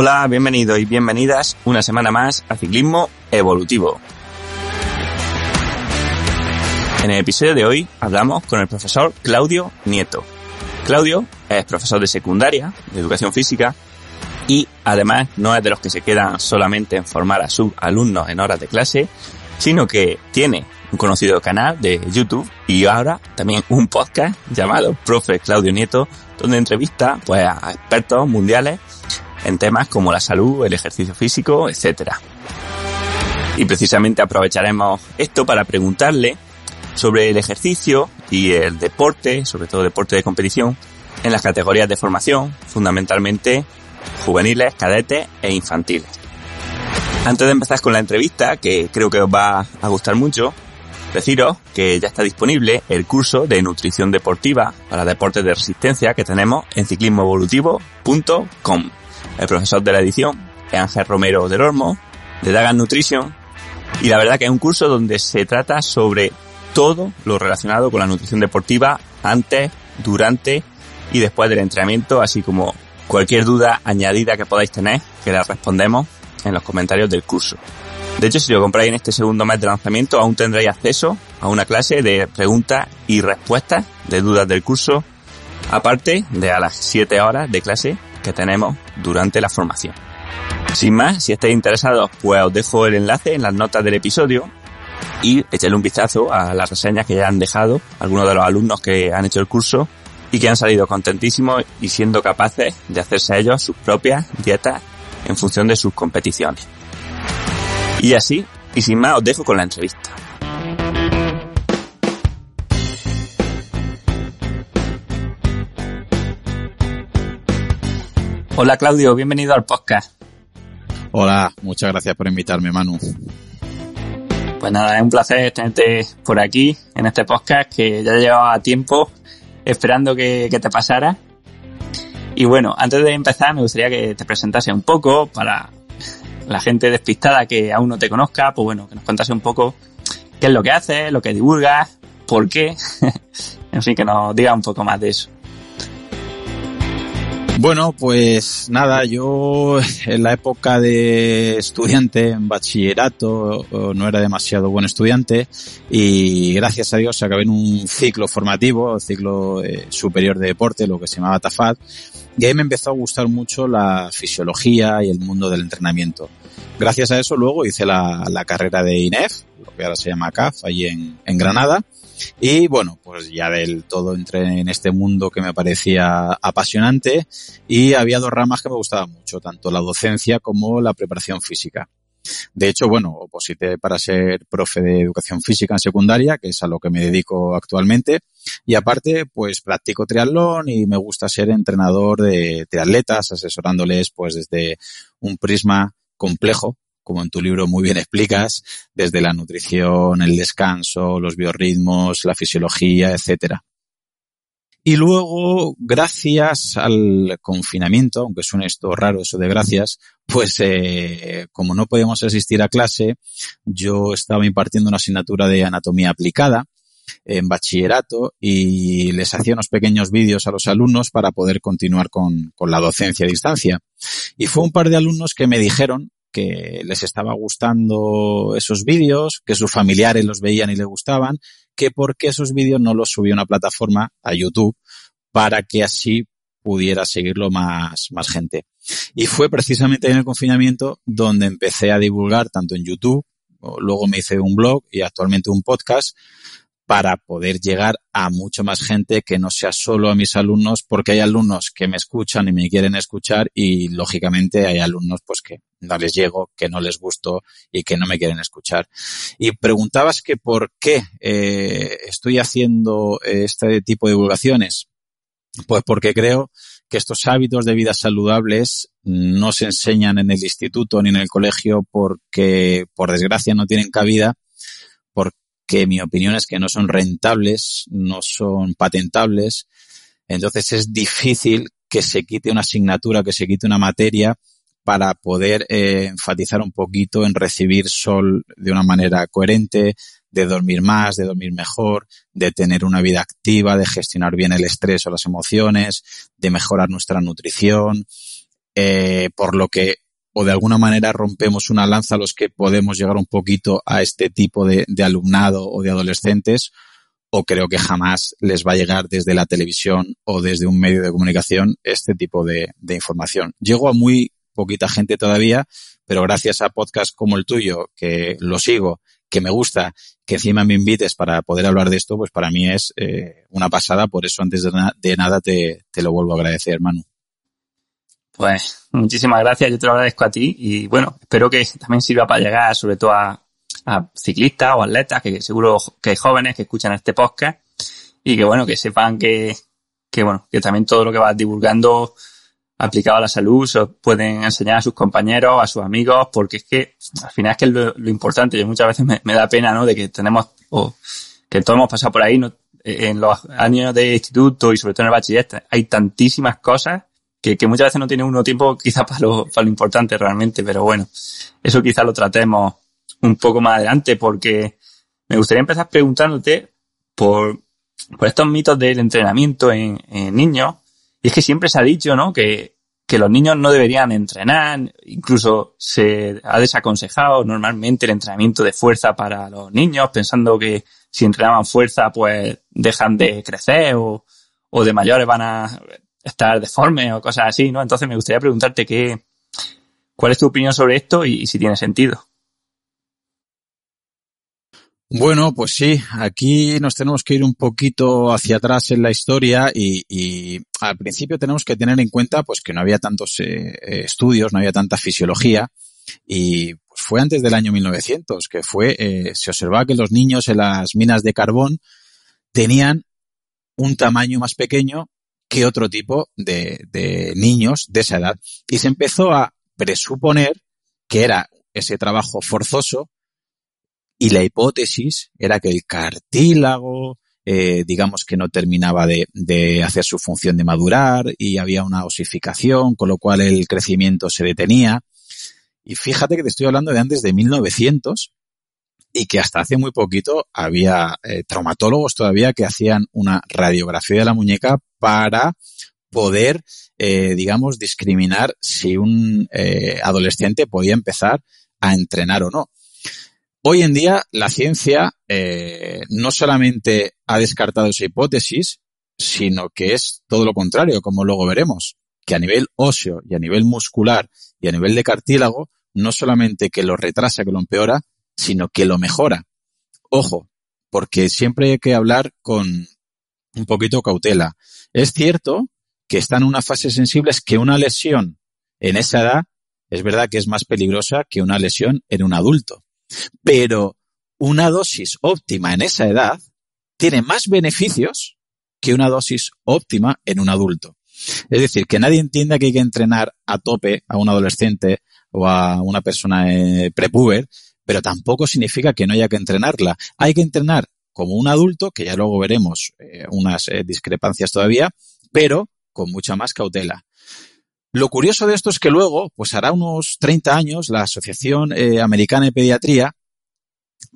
Hola, bienvenidos y bienvenidas una semana más a Ciclismo Evolutivo. En el episodio de hoy hablamos con el profesor Claudio Nieto. Claudio es profesor de secundaria, de educación física, y además no es de los que se quedan solamente en formar a sus alumnos en horas de clase, sino que tiene un conocido canal de YouTube y ahora también un podcast llamado Profe Claudio Nieto, donde entrevista pues, a expertos mundiales en temas como la salud, el ejercicio físico, etc. Y precisamente aprovecharemos esto para preguntarle sobre el ejercicio y el deporte, sobre todo deporte de competición, en las categorías de formación, fundamentalmente juveniles, cadetes e infantiles. Antes de empezar con la entrevista, que creo que os va a gustar mucho, deciros que ya está disponible el curso de nutrición deportiva para deportes de resistencia que tenemos en ciclismoevolutivo.com. El profesor de la edición Ángel Romero del Olmo, de Dagan Nutrition, y la verdad que es un curso donde se trata sobre todo lo relacionado con la nutrición deportiva antes, durante y después del entrenamiento, así como cualquier duda añadida que podáis tener, que la respondemos en los comentarios del curso. De hecho, si lo compráis en este segundo mes de lanzamiento, aún tendréis acceso a una clase de preguntas y respuestas de dudas del curso, aparte de a las 7 horas de clase que tenemos durante la formación. Sin más, si estáis interesados, pues os dejo el enlace en las notas del episodio y echarle un vistazo a las reseñas que ya han dejado algunos de los alumnos que han hecho el curso y que han salido contentísimos y siendo capaces de hacerse ellos sus propias dietas en función de sus competiciones. Y así, y sin más, os dejo con la entrevista. Hola Claudio, bienvenido al podcast. Hola, muchas gracias por invitarme, Manu. Pues nada, es un placer tenerte por aquí en este podcast que ya llevaba tiempo esperando que, te pasara. Y bueno, antes de empezar me gustaría que te presentase un poco para la gente despistada que aún no te conozca, pues bueno, que nos contase un poco qué es lo que haces, lo que divulgas, por qué, en fin, que nos diga un poco más de eso. Bueno, pues nada, yo en la época de estudiante, en bachillerato, no era demasiado buen estudiante y gracias a Dios acabé en un ciclo formativo, ciclo eh, superior de deporte, lo que se llamaba TAFAD, y ahí me empezó a gustar mucho la fisiología y el mundo del entrenamiento. Gracias a eso luego hice la, carrera de INEF, lo que ahora se llama CAF, allí en Granada, y bueno, pues ya del todo entré en este mundo que me parecía apasionante y había dos ramas que me gustaban mucho, tanto la docencia como la preparación física. De hecho, bueno, oposité para ser profe de educación física en secundaria, que es a lo que me dedico actualmente. Y aparte, pues practico triatlón y me gusta ser entrenador de, de atletas, asesorándoles pues desde un prisma complejo como en tu libro muy bien explicas, desde la nutrición, el descanso, los biorritmos, la fisiología, etcétera. Y luego, gracias al confinamiento, aunque suene esto raro, eso de gracias, pues eh, como no podíamos asistir a clase, yo estaba impartiendo una asignatura de anatomía aplicada en bachillerato y les hacía unos pequeños vídeos a los alumnos para poder continuar con, con la docencia a distancia. Y fue un par de alumnos que me dijeron que les estaba gustando esos vídeos, que sus familiares los veían y les gustaban, que porque esos vídeos no los subía a una plataforma, a YouTube, para que así pudiera seguirlo más, más gente. Y fue precisamente en el confinamiento donde empecé a divulgar tanto en YouTube, luego me hice un blog y actualmente un podcast para poder llegar a mucho más gente que no sea solo a mis alumnos, porque hay alumnos que me escuchan y me quieren escuchar y lógicamente hay alumnos pues que no les llego, que no les gusto y que no me quieren escuchar. Y preguntabas que por qué eh, estoy haciendo este tipo de divulgaciones. Pues porque creo que estos hábitos de vida saludables no se enseñan en el instituto ni en el colegio porque por desgracia no tienen cabida que mi opinión es que no son rentables, no son patentables. Entonces es difícil que se quite una asignatura, que se quite una materia para poder eh, enfatizar un poquito en recibir sol de una manera coherente, de dormir más, de dormir mejor, de tener una vida activa, de gestionar bien el estrés o las emociones, de mejorar nuestra nutrición, eh, por lo que o de alguna manera rompemos una lanza a los que podemos llegar un poquito a este tipo de, alumnado o de adolescentes, o creo que jamás les va a llegar desde la televisión o desde un medio de comunicación este tipo de, información. Llego a muy poquita gente todavía, pero gracias a podcasts como el tuyo, que lo sigo, que me gusta, que encima me invites para poder hablar de esto, pues para mí es eh, una pasada. Por eso antes de nada te, te lo vuelvo a agradecer, Manu. Pues muchísimas gracias, yo te lo agradezco a ti y bueno, espero que también sirva para llegar sobre todo a, ciclistas o atletas, que seguro que hay jóvenes que escuchan este podcast y que bueno, que sepan que, que bueno, que también todo lo que vas divulgando aplicado a la salud se pueden enseñar a sus compañeros, a sus amigos, porque es que al final es que es lo, importante. Yo muchas veces me, da pena, ¿no? De que tenemos, o que todos hemos pasado por ahí, ¿no? En los años de instituto y sobre todo en el bachiller, hay tantísimas cosas que, que muchas veces no tiene uno tiempo quizás para lo, para lo importante realmente, pero bueno, eso quizás lo tratemos un poco más adelante porque me gustaría empezar preguntándote por, por estos mitos del entrenamiento en, en niños. Y es que siempre se ha dicho, ¿no? Que, que los niños no deberían entrenar, incluso se ha desaconsejado normalmente el entrenamiento de fuerza para los niños, pensando que si entrenaban fuerza, pues dejan de crecer o, o de mayores van a estar deforme o cosas así, ¿no? Entonces me gustaría preguntarte qué, cuál es tu opinión sobre esto y, si tiene sentido. Bueno, pues sí, aquí nos tenemos que ir un poquito hacia atrás en la historia y, al principio tenemos que tener en cuenta pues que no había tantos eh, estudios, no había tanta fisiología y pues, fue antes del año 1900 que fue eh, se observaba que los niños en las minas de carbón tenían un tamaño más pequeño que otro tipo de, niños de esa edad. Y se empezó a presuponer que era ese trabajo forzoso y la hipótesis era que el cartílago, eh, digamos que no terminaba de, de, hacer su función de madurar y había una osificación, con lo cual el crecimiento se detenía. Y fíjate que te estoy hablando de antes de 1900 y que hasta hace muy poquito había eh, traumatólogos todavía que hacían una radiografía de la muñeca para poder, eh, digamos, discriminar si un eh, adolescente podía empezar a entrenar o no. Hoy en día la ciencia no solamente ha descartado esa hipótesis, sino que es todo lo contrario, como luego veremos, que a nivel óseo y a nivel muscular y a nivel de cartílago, no solamente que lo retrasa, que lo empeora, sino que lo mejora. Ojo, porque siempre hay que hablar con un poquito cautela. Es cierto que está en una fase sensible, es que una lesión en esa edad es verdad que es más peligrosa que una lesión en un adulto. Pero una dosis óptima en esa edad tiene más beneficios que una dosis óptima en un adulto. Es decir, que nadie entienda que hay que entrenar a tope a un adolescente o a una persona eh, prepuber, pero tampoco significa que no haya que entrenarla. Hay que entrenar como un adulto, que ya luego veremos eh, unas eh, discrepancias todavía, pero con mucha más cautela. Lo curioso de esto es que luego, pues hará unos 30 años, la Asociación eh, Americana de Pediatría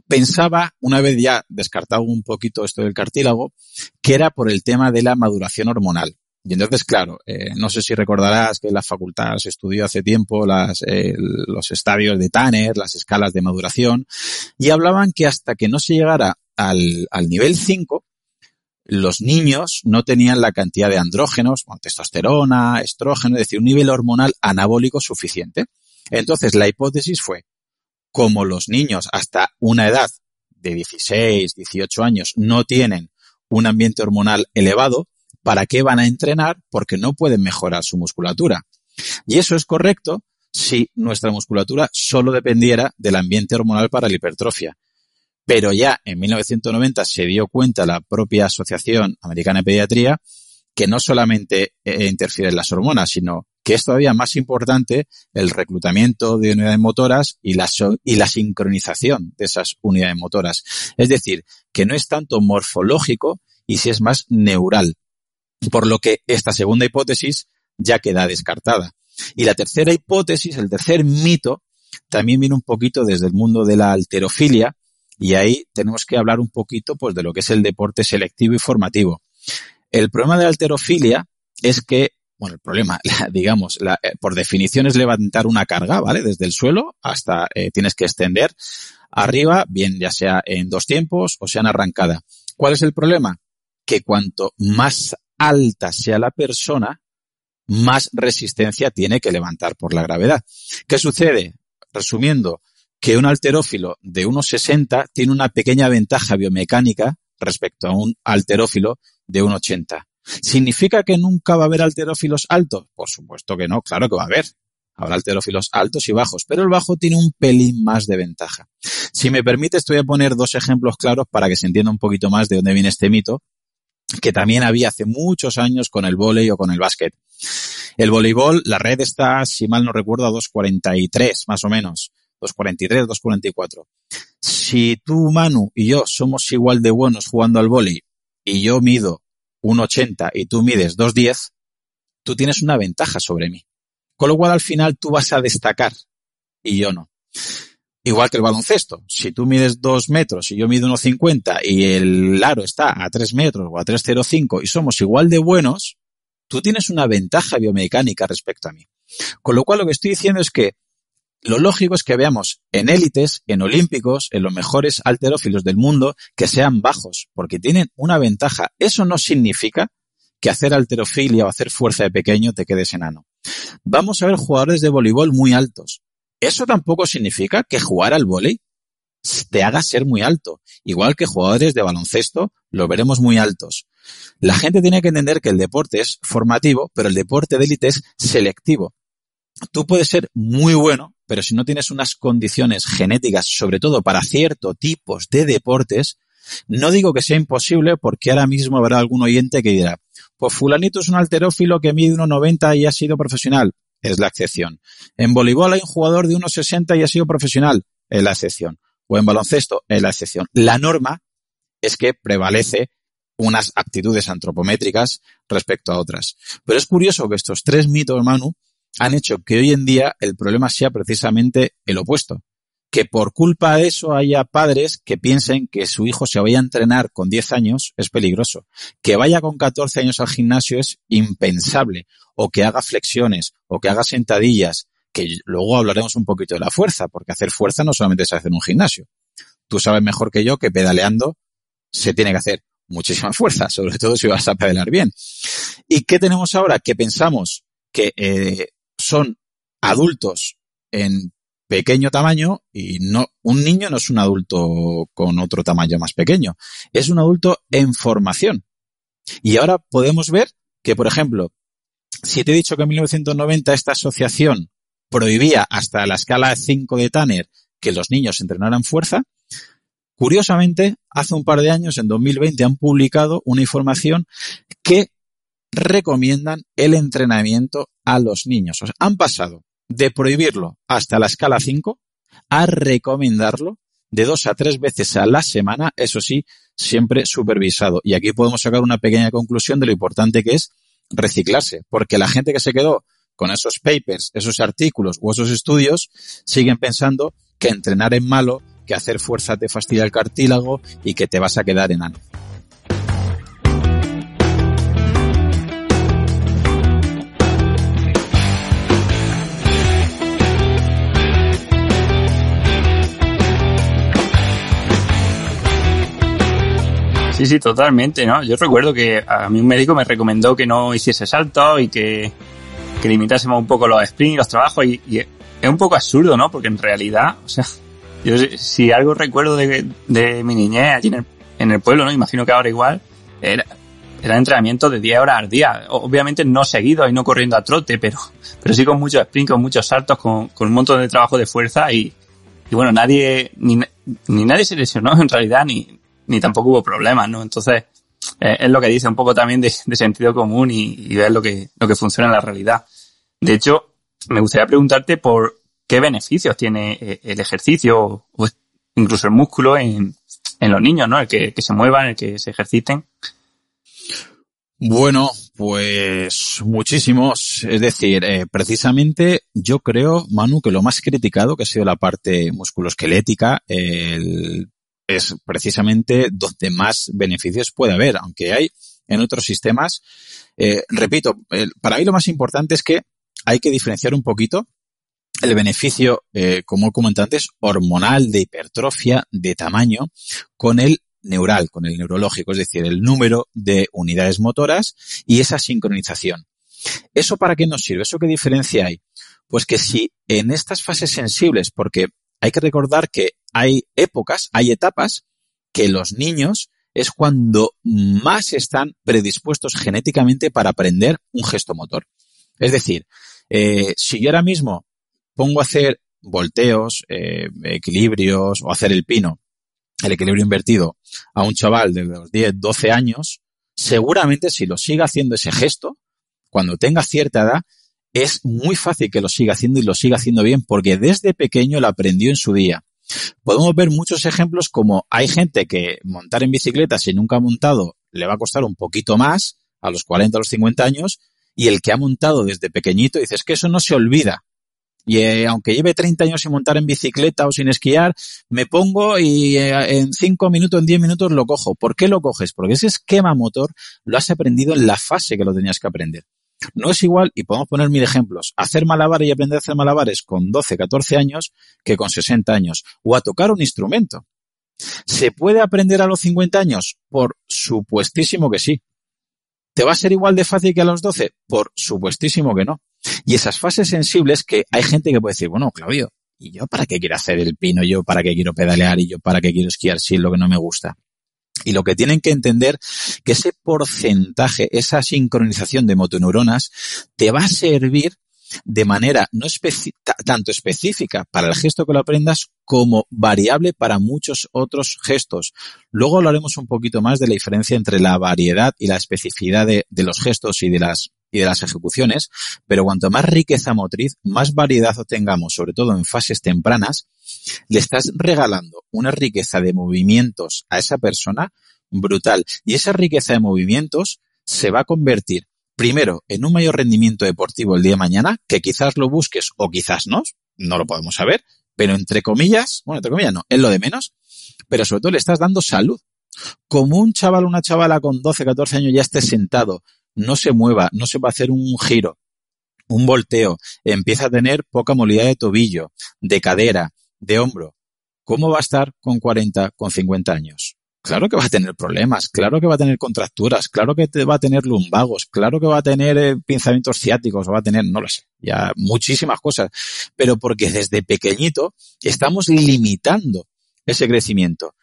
pensaba, una vez ya descartado un poquito esto del cartílago, que era por el tema de la maduración hormonal. Y entonces, claro, eh, no sé si recordarás que en la facultad estudió hace tiempo eh, los estadios de Tanner, las escalas de maduración, y hablaban que hasta que no se llegara al, al nivel 5, los niños no tenían la cantidad de andrógenos, bueno, testosterona, estrógeno, es decir, un nivel hormonal anabólico suficiente. Entonces, la hipótesis fue, como los niños hasta una edad de 16, 18 años no tienen un ambiente hormonal elevado, ¿para qué van a entrenar? Porque no pueden mejorar su musculatura. Y eso es correcto si nuestra musculatura solo dependiera del ambiente hormonal para la hipertrofia. Pero ya en 1990 se dio cuenta la propia Asociación Americana de Pediatría que no solamente eh, interfieren las hormonas, sino que es todavía más importante el reclutamiento de unidades motoras y la, y la sincronización de esas unidades motoras. Es decir, que no es tanto morfológico y si es más neural. Por lo que esta segunda hipótesis ya queda descartada. Y la tercera hipótesis, el tercer mito, también viene un poquito desde el mundo de la alterofilia, y ahí tenemos que hablar un poquito pues, de lo que es el deporte selectivo y formativo. El problema de la alterofilia es que bueno, el problema, digamos, eh, por definición es levantar una carga, ¿vale? Desde el suelo hasta eh, tienes que extender arriba, bien ya sea en dos tiempos o sea en arrancada. ¿Cuál es el problema? Que cuanto más alta sea la persona, más resistencia tiene que levantar por la gravedad. ¿Qué sucede? Resumiendo, que un alterófilo de 1,60 tiene una pequeña ventaja biomecánica respecto a un alterófilo de 1,80. ¿Significa que nunca va a haber alterófilos altos? Por supuesto que no, claro que va a haber. Habrá alterófilos altos y bajos, pero el bajo tiene un pelín más de ventaja. Si me permites, te voy a poner dos ejemplos claros para que se entienda un poquito más de dónde viene este mito, que también había hace muchos años con el vóley o con el básquet. El voleibol, la red está, si mal no recuerdo, a 2.43 más o menos. 2.43, 2.44. Si tú, Manu, y yo somos igual de buenos jugando al vóley y yo mido 1,80 y tú mides 2,10, tú tienes una ventaja sobre mí. Con lo cual al final tú vas a destacar y yo no. Igual que el baloncesto. Si tú mides 2 metros y yo mido 1,50 y el aro está a 3 metros o a 3,05 y somos igual de buenos, tú tienes una ventaja biomecánica respecto a mí. Con lo cual lo que estoy diciendo es que lo lógico es que veamos en élites, en olímpicos, en los mejores alterófilos del mundo, que sean bajos, porque tienen una ventaja. Eso no significa que hacer alterofilia o hacer fuerza de pequeño te quedes enano. Vamos a ver jugadores de voleibol muy altos. Eso tampoco significa que jugar al voleibol te haga ser muy alto. Igual que jugadores de baloncesto lo veremos muy altos. La gente tiene que entender que el deporte es formativo, pero el deporte de élite es selectivo. Tú puedes ser muy bueno, pero si no tienes unas condiciones genéticas, sobre todo para ciertos tipos de deportes, no digo que sea imposible porque ahora mismo habrá algún oyente que dirá, pues fulanito es un alterófilo que mide 1,90 y ha sido profesional. Es la excepción. En voleibol hay un jugador de 1,60 y ha sido profesional. Es la excepción. O en baloncesto es la excepción. La norma es que prevalece unas aptitudes antropométricas respecto a otras. Pero es curioso que estos tres mitos, Manu, han hecho que hoy en día el problema sea precisamente el opuesto. Que por culpa de eso haya padres que piensen que su hijo se vaya a entrenar con 10 años es peligroso. Que vaya con 14 años al gimnasio es impensable. O que haga flexiones, o que haga sentadillas, que luego hablaremos un poquito de la fuerza, porque hacer fuerza no solamente se hace en un gimnasio. Tú sabes mejor que yo que pedaleando se tiene que hacer muchísima fuerza, sobre todo si vas a pedalar bien. ¿Y qué tenemos ahora? Que pensamos que eh, son adultos en pequeño tamaño y no, un niño no es un adulto con otro tamaño más pequeño, es un adulto en formación. Y ahora podemos ver que, por ejemplo, si te he dicho que en 1990 esta asociación prohibía hasta la escala 5 de Tanner que los niños entrenaran fuerza, curiosamente, hace un par de años, en 2020, han publicado una información que recomiendan el entrenamiento a los niños. Han pasado de prohibirlo hasta la escala 5 a recomendarlo de dos a tres veces a la semana, eso sí, siempre supervisado. Y aquí podemos sacar una pequeña conclusión de lo importante que es reciclarse, porque la gente que se quedó con esos papers, esos artículos o esos estudios, siguen pensando que entrenar es malo, que hacer fuerza te fastidia el cartílago y que te vas a quedar enano. Sí, sí, totalmente, ¿no? Yo recuerdo que a mí un médico me recomendó que no hiciese saltos y que, que limitásemos un poco los sprints y los trabajos y, es un poco absurdo, ¿no? Porque en realidad, o sea, yo si algo recuerdo de, de mi niñez allí en el, en el pueblo, ¿no? Imagino que ahora igual, era, era entrenamiento de 10 horas al día. Obviamente no seguido y no corriendo a trote, pero, pero sí con muchos sprints, con muchos saltos, con, con un montón de trabajo de fuerza y, y bueno, nadie, ni nadie se lesionó en realidad, ni, ni tampoco hubo problemas, ¿no? Entonces, eh, es lo que dice un poco también de, sentido común y, ver lo que, lo que funciona en la realidad. De hecho, me gustaría preguntarte por qué beneficios tiene eh, el ejercicio o incluso el músculo en, en los niños, ¿no? El que, se muevan, el que se ejerciten. Bueno, pues muchísimos. Es decir, eh, precisamente yo creo, Manu, que lo más criticado que ha sido la parte musculoesquelética, el es precisamente donde más beneficios puede haber, aunque hay en otros sistemas. Eh, repito, para mí lo más importante es que hay que diferenciar un poquito el beneficio, eh, como comenté antes, hormonal de hipertrofia de tamaño con el neural, con el neurológico, es decir, el número de unidades motoras y esa sincronización. ¿Eso para qué nos sirve? ¿Eso qué diferencia hay? Pues que si en estas fases sensibles, porque hay que recordar que hay épocas, hay etapas que los niños es cuando más están predispuestos genéticamente para aprender un gesto motor. Es decir, eh, si yo ahora mismo pongo a hacer volteos, eh, equilibrios o hacer el pino, el equilibrio invertido, a un chaval de los 10, 12 años, seguramente si lo siga haciendo ese gesto, cuando tenga cierta edad, es muy fácil que lo siga haciendo y lo siga haciendo bien porque desde pequeño lo aprendió en su día. Podemos ver muchos ejemplos como hay gente que montar en bicicleta si nunca ha montado le va a costar un poquito más a los 40 o los 50 años y el que ha montado desde pequeñito dice es que eso no se olvida. Y eh, aunque lleve 30 años sin montar en bicicleta o sin esquiar, me pongo y eh, en 5 minutos, en 10 minutos lo cojo. ¿Por qué lo coges? Porque ese esquema motor lo has aprendido en la fase que lo tenías que aprender. No es igual, y podemos poner mil ejemplos, hacer malabares y aprender a hacer malabares con 12, 14 años que con 60 años, o a tocar un instrumento. ¿Se puede aprender a los 50 años? Por supuestísimo que sí. ¿Te va a ser igual de fácil que a los 12? Por supuestísimo que no. Y esas fases sensibles que hay gente que puede decir, bueno, Claudio, ¿y yo para qué quiero hacer el pino? ¿Yo para qué quiero pedalear? ¿Y yo para qué quiero esquiar si es lo que no me gusta? Y lo que tienen que entender que ese porcentaje, esa sincronización de motoneuronas te va a servir de manera no tanto específica para el gesto que lo aprendas como variable para muchos otros gestos. Luego hablaremos un poquito más de la diferencia entre la variedad y la especificidad de los gestos y de las y de las ejecuciones, pero cuanto más riqueza motriz, más variedad obtengamos, sobre todo en fases tempranas, le estás regalando una riqueza de movimientos a esa persona brutal. Y esa riqueza de movimientos se va a convertir primero en un mayor rendimiento deportivo el día de mañana, que quizás lo busques o quizás no, no lo podemos saber, pero entre comillas, bueno, entre comillas no, es lo de menos, pero sobre todo le estás dando salud. Como un chaval o una chavala con 12, 14 años ya esté sentado no se mueva, no se va a hacer un giro, un volteo, empieza a tener poca movilidad de tobillo, de cadera, de hombro. ¿Cómo va a estar con 40, con 50 años? Claro que va a tener problemas, claro que va a tener contracturas, claro que va a tener lumbagos, claro que va a tener eh, pinzamientos ciáticos, va a tener, no lo sé, ya muchísimas cosas, pero porque desde pequeñito estamos limitando ese crecimiento.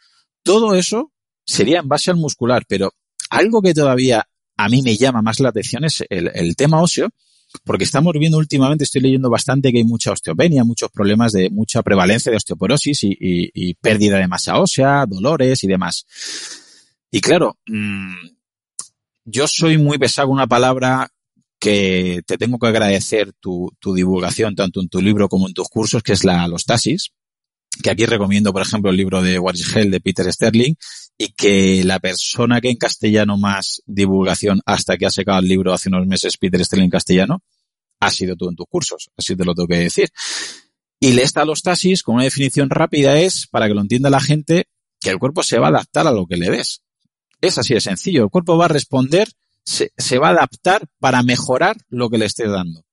Todo eso sería en base al muscular, pero algo que todavía a mí me llama más la atención es el, tema óseo, porque estamos viendo últimamente, estoy leyendo bastante que hay mucha osteopenia, muchos problemas de mucha prevalencia de osteoporosis y, pérdida de masa ósea, dolores y demás. Y claro, mm, yo soy muy pesado con una palabra que te tengo que agradecer tu, divulgación, tanto en tu libro como en tus cursos, que es la alostasis, que aquí recomiendo, por ejemplo, el libro de What Hell de Peter Sterling, y que la persona que en castellano más divulgación hasta que ha sacado el libro hace unos meses Peter Sterling en castellano, ha sido tú en tus cursos, así te lo tengo que decir. Y le está los con una definición rápida es, para que lo entienda la gente, que el cuerpo se va a adaptar a lo que le des. Es así de sencillo. El cuerpo va a responder, se, va a adaptar para mejorar lo que le estés dando.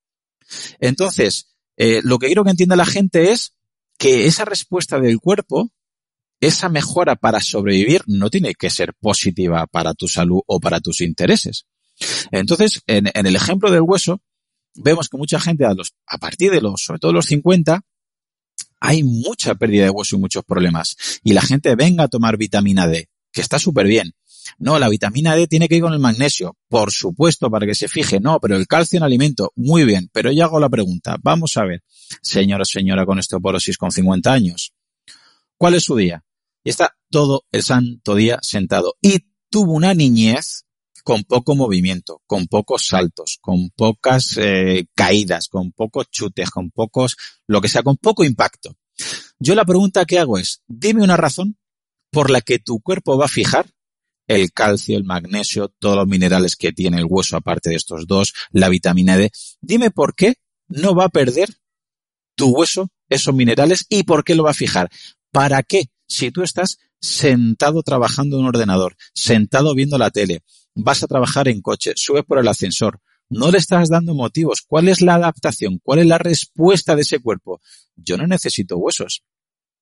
Entonces, eh, lo que quiero que entienda la gente es que esa respuesta del cuerpo esa mejora para sobrevivir no tiene que ser positiva para tu salud o para tus intereses. Entonces, en, el ejemplo del hueso, vemos que mucha gente a, a partir de los, sobre todo los 50, hay mucha pérdida de hueso y muchos problemas. Y la gente venga a tomar vitamina D, que está súper bien. No, la vitamina D tiene que ir con el magnesio, por supuesto, para que se fije. No, pero el calcio en alimento, muy bien. Pero yo hago la pregunta. Vamos a ver, señora, señora con osteoporosis con 50 años. ¿Cuál es su día? y está todo el santo día sentado. Y tuvo una niñez con poco movimiento, con pocos saltos, con pocas eh, caídas, con pocos chutes, con pocos, lo que sea, con poco impacto. Yo la pregunta que hago es, dime una razón por la que tu cuerpo va a fijar el calcio, el magnesio, todos los minerales que tiene el hueso aparte de estos dos, la vitamina D. Dime por qué no va a perder tu hueso esos minerales y por qué lo va a fijar. ¿Para qué? si tú estás sentado trabajando en un ordenador, sentado viendo la tele, vas a trabajar en coche, subes por el ascensor, no le estás dando motivos. ¿Cuál es la adaptación? ¿Cuál es la respuesta de ese cuerpo? Yo no necesito huesos.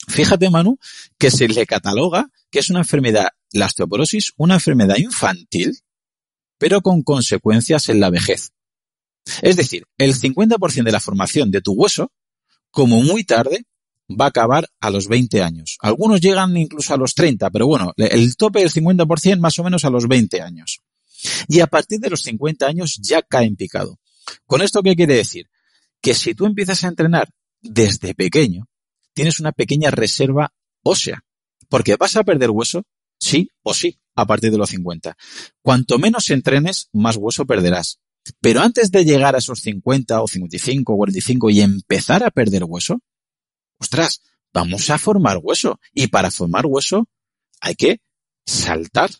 Fíjate, Manu, que se le cataloga que es una enfermedad, la osteoporosis, una enfermedad infantil, pero con consecuencias en la vejez. Es decir, el 50% de la formación de tu hueso, como muy tarde, va a acabar a los 20 años. Algunos llegan incluso a los 30, pero bueno, el tope del 50% más o menos a los 20 años. Y a partir de los 50 años ya cae en picado. ¿Con esto qué quiere decir? Que si tú empiezas a entrenar desde pequeño, tienes una pequeña reserva ósea. Porque vas a perder hueso, sí o sí, a partir de los 50. Cuanto menos entrenes, más hueso perderás. Pero antes de llegar a esos 50 o 55 o 45 y empezar a perder hueso, ostras, vamos a formar hueso. Y para formar hueso hay que saltar.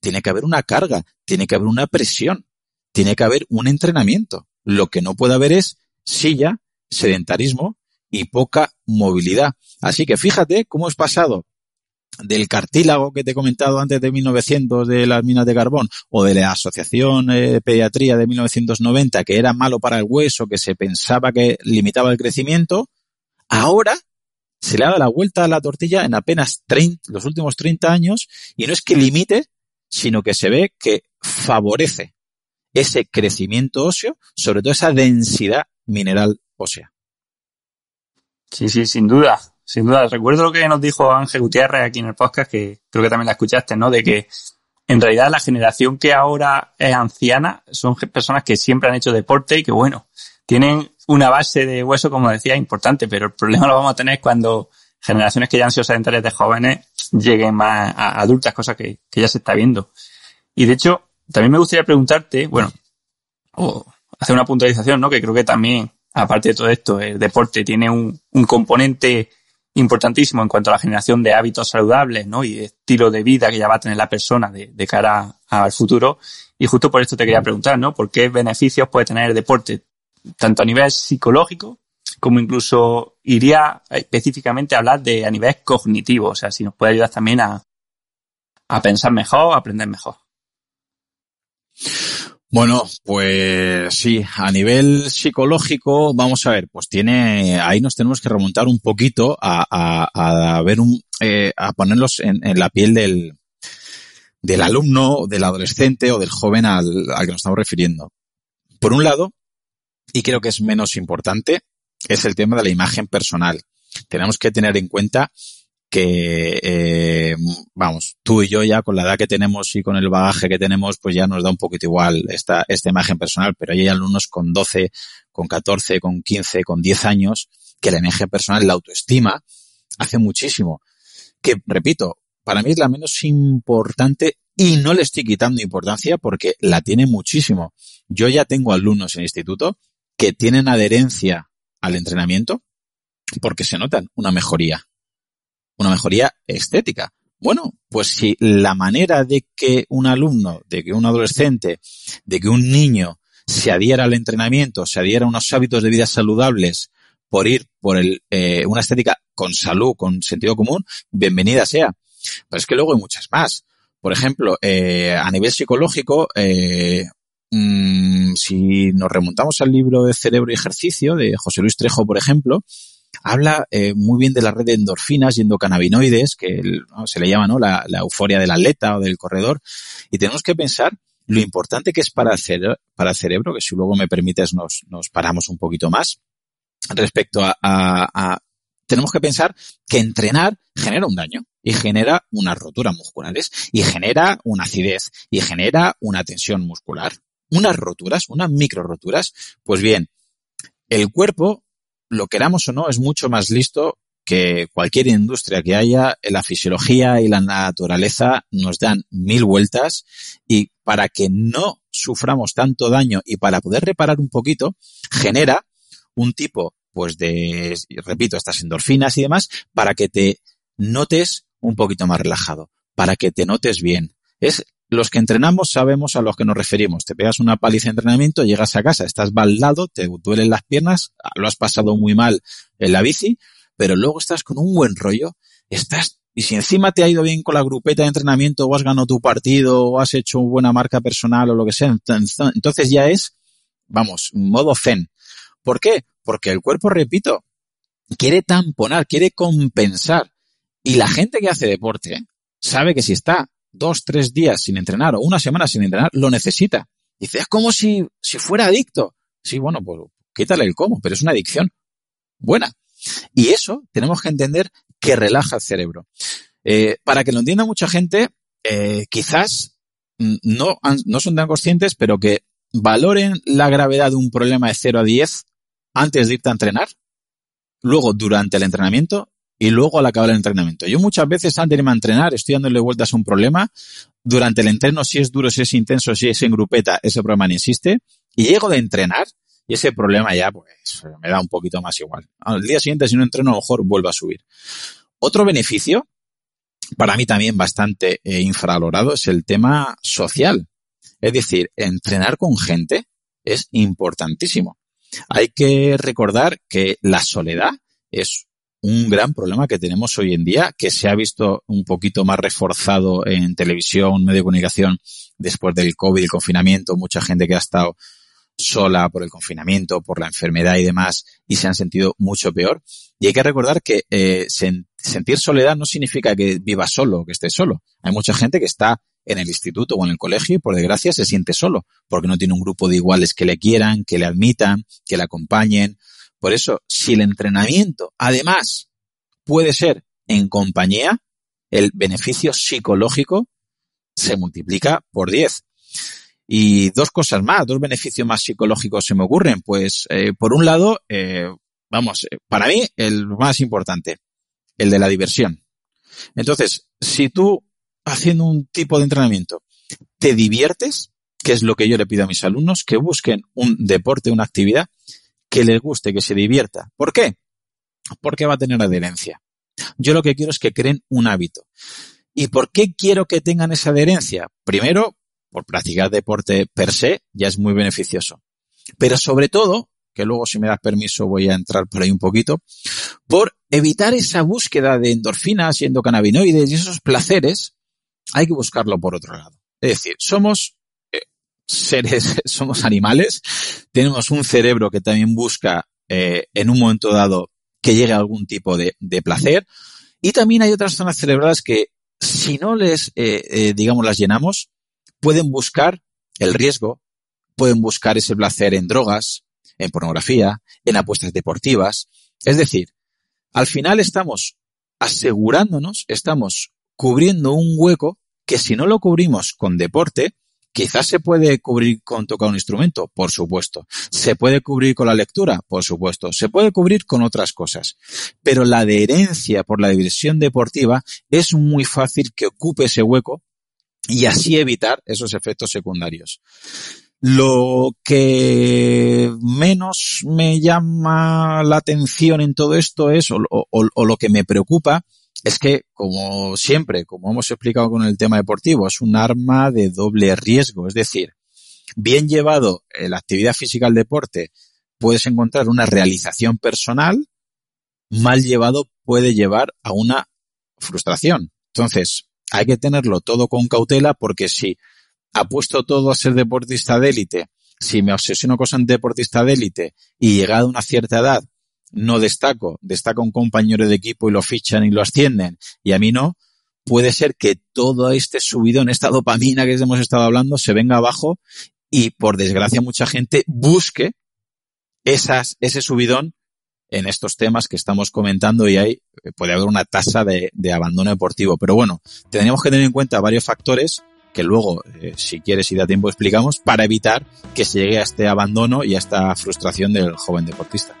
Tiene que haber una carga, tiene que haber una presión, tiene que haber un entrenamiento. Lo que no puede haber es silla, sedentarismo y poca movilidad. Así que fíjate cómo es pasado del cartílago que te he comentado antes de 1900 de las minas de carbón o de la Asociación de eh, Pediatría de 1990 que era malo para el hueso, que se pensaba que limitaba el crecimiento, ahora se le ha dado la vuelta a la tortilla en apenas 30, los últimos 30 años y no es que limite, sino que se ve que favorece ese crecimiento óseo, sobre todo esa densidad mineral ósea. Sí, sí, sin duda, sin duda. Recuerdo lo que nos dijo Ángel Gutiérrez aquí en el podcast, que creo que también la escuchaste, ¿no? De que en realidad la generación que ahora es anciana son personas que siempre han hecho deporte y que, bueno, tienen una base de hueso, como decía, importante, pero el problema lo vamos a tener cuando generaciones que ya han sido sedentarias de jóvenes lleguen más a adultas, cosa que, ya se está viendo. Y de hecho, también me gustaría preguntarte, bueno, o hacer una puntualización, ¿no? Que creo que también, aparte de todo esto, el deporte tiene un, un componente importantísimo en cuanto a la generación de hábitos saludables, ¿no? Y estilo de vida que ya va a tener la persona de, de cara al futuro. Y justo por esto te quería preguntar, ¿no? ¿Por qué beneficios puede tener el deporte, tanto a nivel psicológico, como incluso iría específicamente a hablar de a nivel cognitivo? O sea, si nos puede ayudar también a, a pensar mejor, a aprender mejor. Bueno, pues sí, a nivel psicológico, vamos a ver, pues tiene, ahí nos tenemos que remontar un poquito a, a, ver un, eh, a ponerlos en, en, la piel del, del alumno, del adolescente o del joven al, al que nos estamos refiriendo. Por un lado, y creo que es menos importante, es el tema de la imagen personal. Tenemos que tener en cuenta que, eh, vamos, tú y yo ya con la edad que tenemos y con el bagaje que tenemos, pues ya nos da un poquito igual esta, esta imagen personal, pero hay alumnos con 12, con 14, con 15, con 10 años, que la imagen personal, la autoestima, hace muchísimo. Que, repito, para mí es la menos importante y no le estoy quitando importancia porque la tiene muchísimo. Yo ya tengo alumnos en instituto que tienen adherencia al entrenamiento porque se notan una mejoría una mejoría estética. Bueno, pues si la manera de que un alumno, de que un adolescente, de que un niño se adhiera al entrenamiento, se adhiera a unos hábitos de vida saludables por ir por el, eh, una estética con salud, con sentido común, bienvenida sea. Pero es que luego hay muchas más. Por ejemplo, eh, a nivel psicológico, eh, mmm, si nos remontamos al libro de Cerebro y Ejercicio de José Luis Trejo, por ejemplo, habla eh, muy bien de la red de endorfinas y endocannabinoides, que se le llama ¿no? La, la, euforia del atleta o del corredor, y tenemos que pensar lo importante que es para el, cerebro, que si luego me permites nos, paramos un poquito más, respecto a, a, a, tenemos que pensar que entrenar genera un daño y genera unas roturas musculares y genera una acidez y genera una tensión muscular. Unas roturas, unas micro roturas, pues bien, el cuerpo lo queramos o no, es mucho más listo que cualquier industria que haya, la fisiología y la naturaleza nos dan mil vueltas y para que no suframos tanto daño y para poder reparar un poquito, genera un tipo, pues de, repito, estas endorfinas y demás, para que te notes un poquito más relajado, para que te notes bien. Es los que entrenamos sabemos a los que nos referimos. Te pegas una paliza de entrenamiento, llegas a casa, estás baldado, te duelen las piernas, lo has pasado muy mal en la bici, pero luego estás con un buen rollo, estás Y si encima te ha ido bien con la grupeta de entrenamiento o has ganado tu partido o has hecho buena marca personal o lo que sea, entonces ya es, vamos, modo zen. ¿Por qué? Porque el cuerpo, repito, quiere tamponar, quiere compensar. Y la gente que hace deporte sabe que si está dos, tres días sin entrenar o una semana sin entrenar, lo necesita. Dice, es como si, si fuera adicto. Sí, bueno, pues quítale el cómo, pero es una adicción buena. Y eso tenemos que entender que relaja el cerebro. Eh, para que lo entienda mucha gente, eh, quizás no, no son tan conscientes, pero que valoren la gravedad de un problema de 0 a 10 antes de irte a entrenar, luego durante el entrenamiento y luego al acabar el entrenamiento. Yo muchas veces antes de irme a entrenar estoy dándole vueltas a un problema. Durante el entreno, si es duro, si es intenso, si es en grupeta, ese problema no existe. Y llego de entrenar y ese problema ya, pues, me da un poquito más igual. Al día siguiente, si no entreno, a lo mejor vuelvo a subir. Otro beneficio, para mí también bastante eh, es el tema social. Es decir, entrenar con gente es importantísimo. Hay que recordar que la soledad es un gran problema que tenemos hoy en día, que se ha visto un poquito más reforzado en televisión, medio de comunicación, después del COVID, el confinamiento, mucha gente que ha estado sola por el confinamiento, por la enfermedad y demás, y se han sentido mucho peor. Y hay que recordar que eh, sentir soledad no significa que viva solo, que esté solo. Hay mucha gente que está en el instituto o en el colegio y por desgracia se siente solo, porque no tiene un grupo de iguales que le quieran, que le admitan, que le acompañen. Por eso, si el entrenamiento, además, puede ser en compañía, el beneficio psicológico se multiplica por 10. Y dos cosas más, dos beneficios más psicológicos se me ocurren. Pues, eh, por un lado, eh, vamos, eh, para mí, el más importante, el de la diversión. Entonces, si tú haciendo un tipo de entrenamiento te diviertes, que es lo que yo le pido a mis alumnos, que busquen un deporte, una actividad que les guste, que se divierta. ¿Por qué? Porque va a tener adherencia. Yo lo que quiero es que creen un hábito. ¿Y por qué quiero que tengan esa adherencia? Primero, por practicar deporte per se, ya es muy beneficioso. Pero sobre todo, que luego si me das permiso voy a entrar por ahí un poquito, por evitar esa búsqueda de endorfinas y endocannabinoides y esos placeres, hay que buscarlo por otro lado. Es decir, somos seres, somos animales, tenemos un cerebro que también busca eh, en un momento dado que llegue a algún tipo de, placer y también hay otras zonas cerebrales que si no les, eh, digamos, las llenamos, pueden buscar el riesgo, pueden buscar ese placer en drogas, en pornografía, en apuestas deportivas. Es decir, al final estamos asegurándonos, estamos cubriendo un hueco que si no lo cubrimos con deporte, quizás se puede cubrir con tocar un instrumento, por supuesto. Se puede cubrir con la lectura, por supuesto. Se puede cubrir con otras cosas. Pero la adherencia por la diversión deportiva es muy fácil que ocupe ese hueco y así evitar esos efectos secundarios. Lo que menos me llama la atención en todo esto es, o, lo que me preocupa, es que, como siempre, como hemos explicado con el tema deportivo, es un arma de doble riesgo. Es decir, bien llevado la actividad física al deporte, puedes encontrar una realización personal, mal llevado puede llevar a una frustración. Entonces, hay que tenerlo todo con cautela porque si apuesto todo a ser deportista de élite, si me obsesiono con ser deportista de élite y llegado a una cierta edad no destaco, destaca un compañero de equipo y lo fichan y lo ascienden y a mí no, puede ser que todo este subido en esta dopamina que hemos estado hablando se venga abajo y por desgracia mucha gente busque esas, ese subidón en estos temas que estamos comentando y ahí puede haber una tasa de, de abandono deportivo. Pero bueno, tendríamos que tener en cuenta varios factores que luego, eh, si quieres y da tiempo, explicamos, para evitar que se llegue a este abandono y a esta frustración del joven deportista.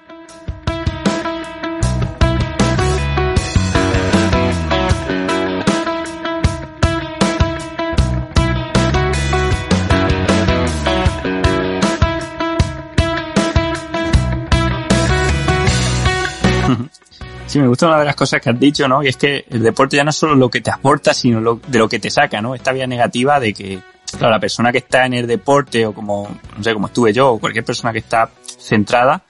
Sí, me gusta una de las cosas que has dicho, ¿no? Y es que el deporte ya no es solo lo que te aporta, sino de lo que te saca, ¿no? Esta vía negativa de que, claro, la persona que está en el deporte o como, no sé, como estuve yo o cualquier persona que está centrada,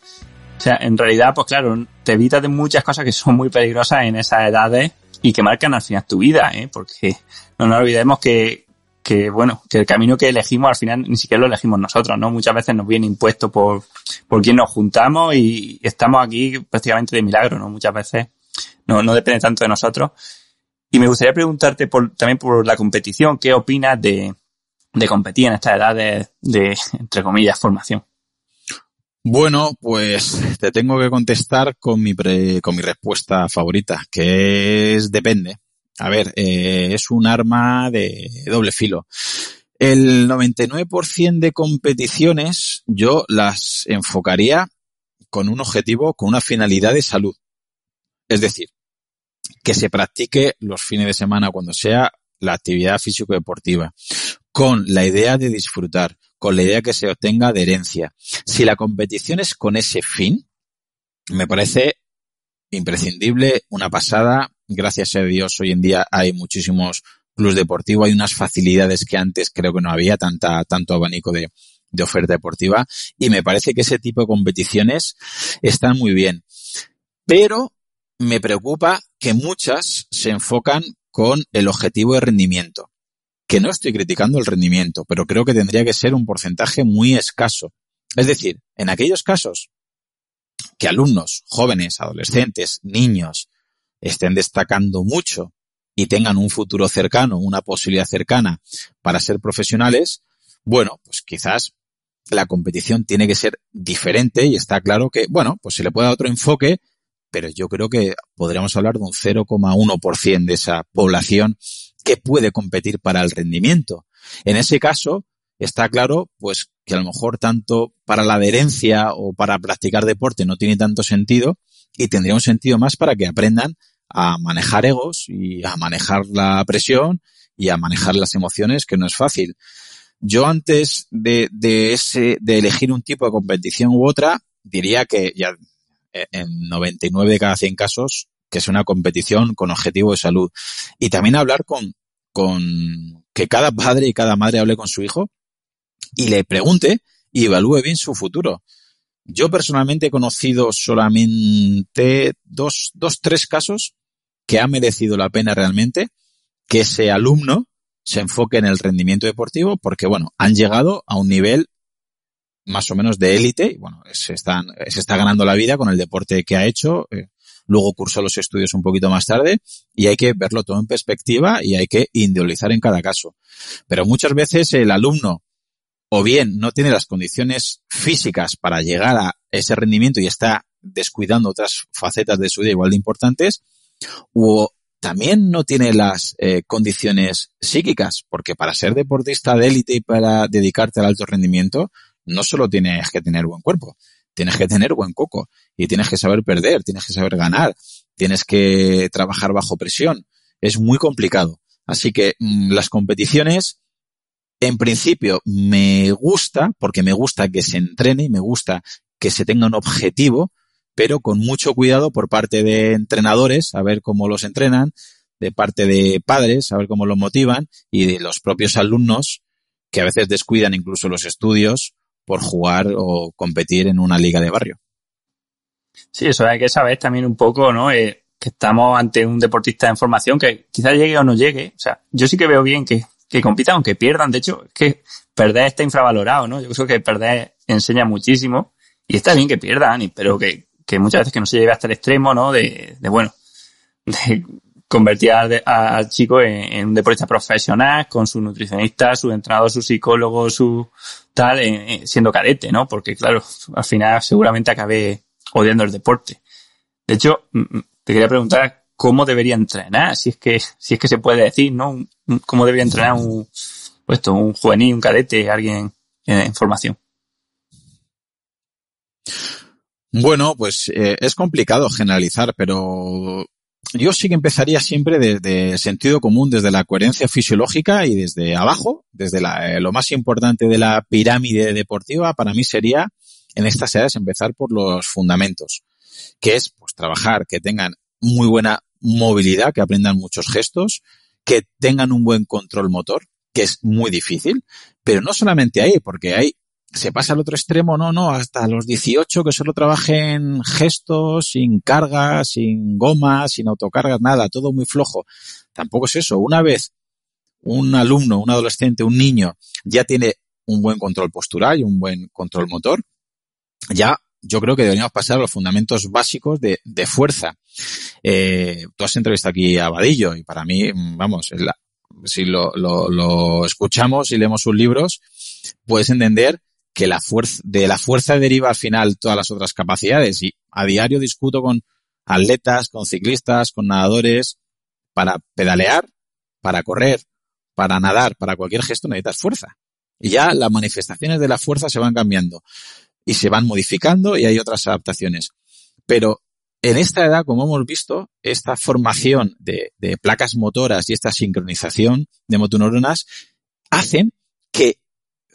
o sea, en realidad, pues claro, te evitas de muchas cosas que son muy peligrosas en esas edades y que marcan al final tu vida, ¿eh? porque no nos olvidemos que, que, bueno, que el camino que elegimos al final ni siquiera lo elegimos nosotros, ¿no? Muchas veces nos viene impuesto por, por quién nos juntamos y estamos aquí prácticamente de milagro, ¿no? Muchas veces no, no depende tanto de nosotros. Y me gustaría preguntarte por, también por la competición, ¿qué opinas de, de competir en esta edad de, de, entre comillas, formación? Bueno, pues te tengo que contestar con mi, pre, con mi respuesta favorita, que es depende. A ver, eh, es un arma de doble filo. El 99% de competiciones yo las enfocaría con un objetivo, con una finalidad de salud. Es decir, que se practique los fines de semana cuando sea la actividad físico-deportiva, con la idea de disfrutar, con la idea que se obtenga adherencia. Si la competición es con ese fin, me parece imprescindible, una pasada. Gracias a Dios hoy en día hay muchísimos clubes deportivos, hay unas facilidades que antes creo que no había, tanta, tanto abanico de, de oferta deportiva y me parece que ese tipo de competiciones están muy bien. Pero me preocupa que muchas se enfocan con el objetivo de rendimiento que no estoy criticando el rendimiento, pero creo que tendría que ser un porcentaje muy escaso. Es decir, en aquellos casos que alumnos, jóvenes, adolescentes, niños, estén destacando mucho y tengan un futuro cercano, una posibilidad cercana para ser profesionales, bueno, pues quizás la competición tiene que ser diferente y está claro que, bueno, pues se le puede dar otro enfoque, pero yo creo que podríamos hablar de un 0,1% de esa población que puede competir para el rendimiento. En ese caso, está claro, pues, que a lo mejor tanto para la adherencia o para practicar deporte no tiene tanto sentido y tendría un sentido más para que aprendan a manejar egos y a manejar la presión y a manejar las emociones, que no es fácil. Yo antes de, de ese, de elegir un tipo de competición u otra, diría que ya en 99 de cada 100 casos que es una competición con objetivo de salud. Y también hablar con, con que cada padre y cada madre hable con su hijo y le pregunte y evalúe bien su futuro. Yo personalmente he conocido solamente dos, dos, tres casos que ha merecido la pena realmente que ese alumno se enfoque en el rendimiento deportivo porque, bueno, han llegado a un nivel más o menos de élite y, bueno, se, están, se está ganando la vida con el deporte que ha hecho. Eh, luego cursó los estudios un poquito más tarde y hay que verlo todo en perspectiva y hay que individualizar en cada caso. Pero muchas veces el alumno o bien no tiene las condiciones físicas para llegar a ese rendimiento y está descuidando otras facetas de su vida igual de importantes, o también no tiene las eh, condiciones psíquicas, porque para ser deportista de élite y para dedicarte al alto rendimiento, no solo tienes que tener buen cuerpo, tienes que tener buen coco y tienes que saber perder, tienes que saber ganar, tienes que trabajar bajo presión. Es muy complicado. Así que mm, las competiciones, en principio, me gusta, porque me gusta que se entrene y me gusta que se tenga un objetivo, pero con mucho cuidado por parte de entrenadores, a ver cómo los entrenan, de parte de padres, a ver cómo los motivan, y de los propios alumnos, que a veces descuidan incluso los estudios por jugar o competir en una liga de barrio. Sí, eso hay que saber también un poco, ¿no? Eh, que estamos ante un deportista en formación que quizás llegue o no llegue. O sea, yo sí que veo bien que, que compitan, aunque pierdan. De hecho, es que perder está infravalorado, ¿no? Yo creo que perder enseña muchísimo y está bien que pierdan, pero que, que muchas veces que no se lleve hasta el extremo, ¿no? De, de bueno, de convertir al, chico en, un deportista profesional con su nutricionista, su entrenador, su psicólogo, su tal, siendo cadete, ¿no? Porque claro, al final seguramente acabé odiando el deporte. De hecho, te quería preguntar cómo debería entrenar, si es que, si es que se puede decir, ¿no? Cómo debería entrenar un, puesto, un juvenil, un cadete, alguien en, formación. Bueno, pues eh, es complicado generalizar, pero yo sí que empezaría siempre desde el sentido común, desde la coherencia fisiológica y desde abajo, desde la, eh, lo más importante de la pirámide deportiva, para mí sería en estas edades empezar por los fundamentos, que es pues trabajar, que tengan muy buena movilidad, que aprendan muchos gestos, que tengan un buen control motor, que es muy difícil, pero no solamente ahí, porque hay se pasa al otro extremo, no, no, hasta los 18 que solo trabajen gestos, sin cargas, sin gomas, sin autocargas, nada, todo muy flojo. Tampoco es eso. Una vez un alumno, un adolescente, un niño ya tiene un buen control postural y un buen control motor, ya yo creo que deberíamos pasar a los fundamentos básicos de, de fuerza. Eh, tú has entrevistado aquí a Vadillo y para mí, vamos, si lo, lo, lo, escuchamos y leemos sus libros, puedes entender que la fuerza, de la fuerza deriva al final todas las otras capacidades y a diario discuto con atletas, con ciclistas, con nadadores, para pedalear, para correr, para nadar, para cualquier gesto necesitas fuerza. Y ya las manifestaciones de la fuerza se van cambiando y se van modificando y hay otras adaptaciones. Pero en esta edad, como hemos visto, esta formación de, placas motoras y esta sincronización de motoneuronas hacen que,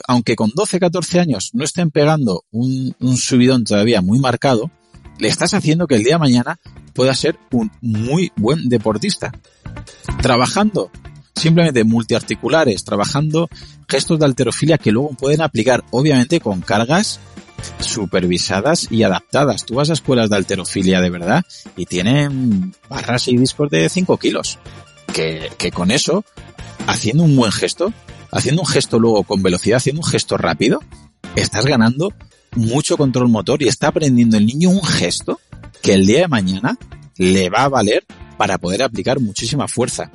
aunque con 12, 14 años no estén pegando un, un subidón todavía muy marcado, le estás haciendo que el día de mañana pueda ser un muy buen deportista. Trabajando simplemente multiarticulares, trabajando gestos de alterofilia que luego pueden aplicar, obviamente, con cargas supervisadas y adaptadas. Tú vas a escuelas de alterofilia de verdad y tienen barras y discos de 5 kilos. Que, que con eso, haciendo un buen gesto, haciendo un gesto luego con velocidad, haciendo un gesto rápido, estás ganando mucho control motor y está aprendiendo el niño un gesto que el día de mañana le va a valer para poder aplicar muchísima fuerza.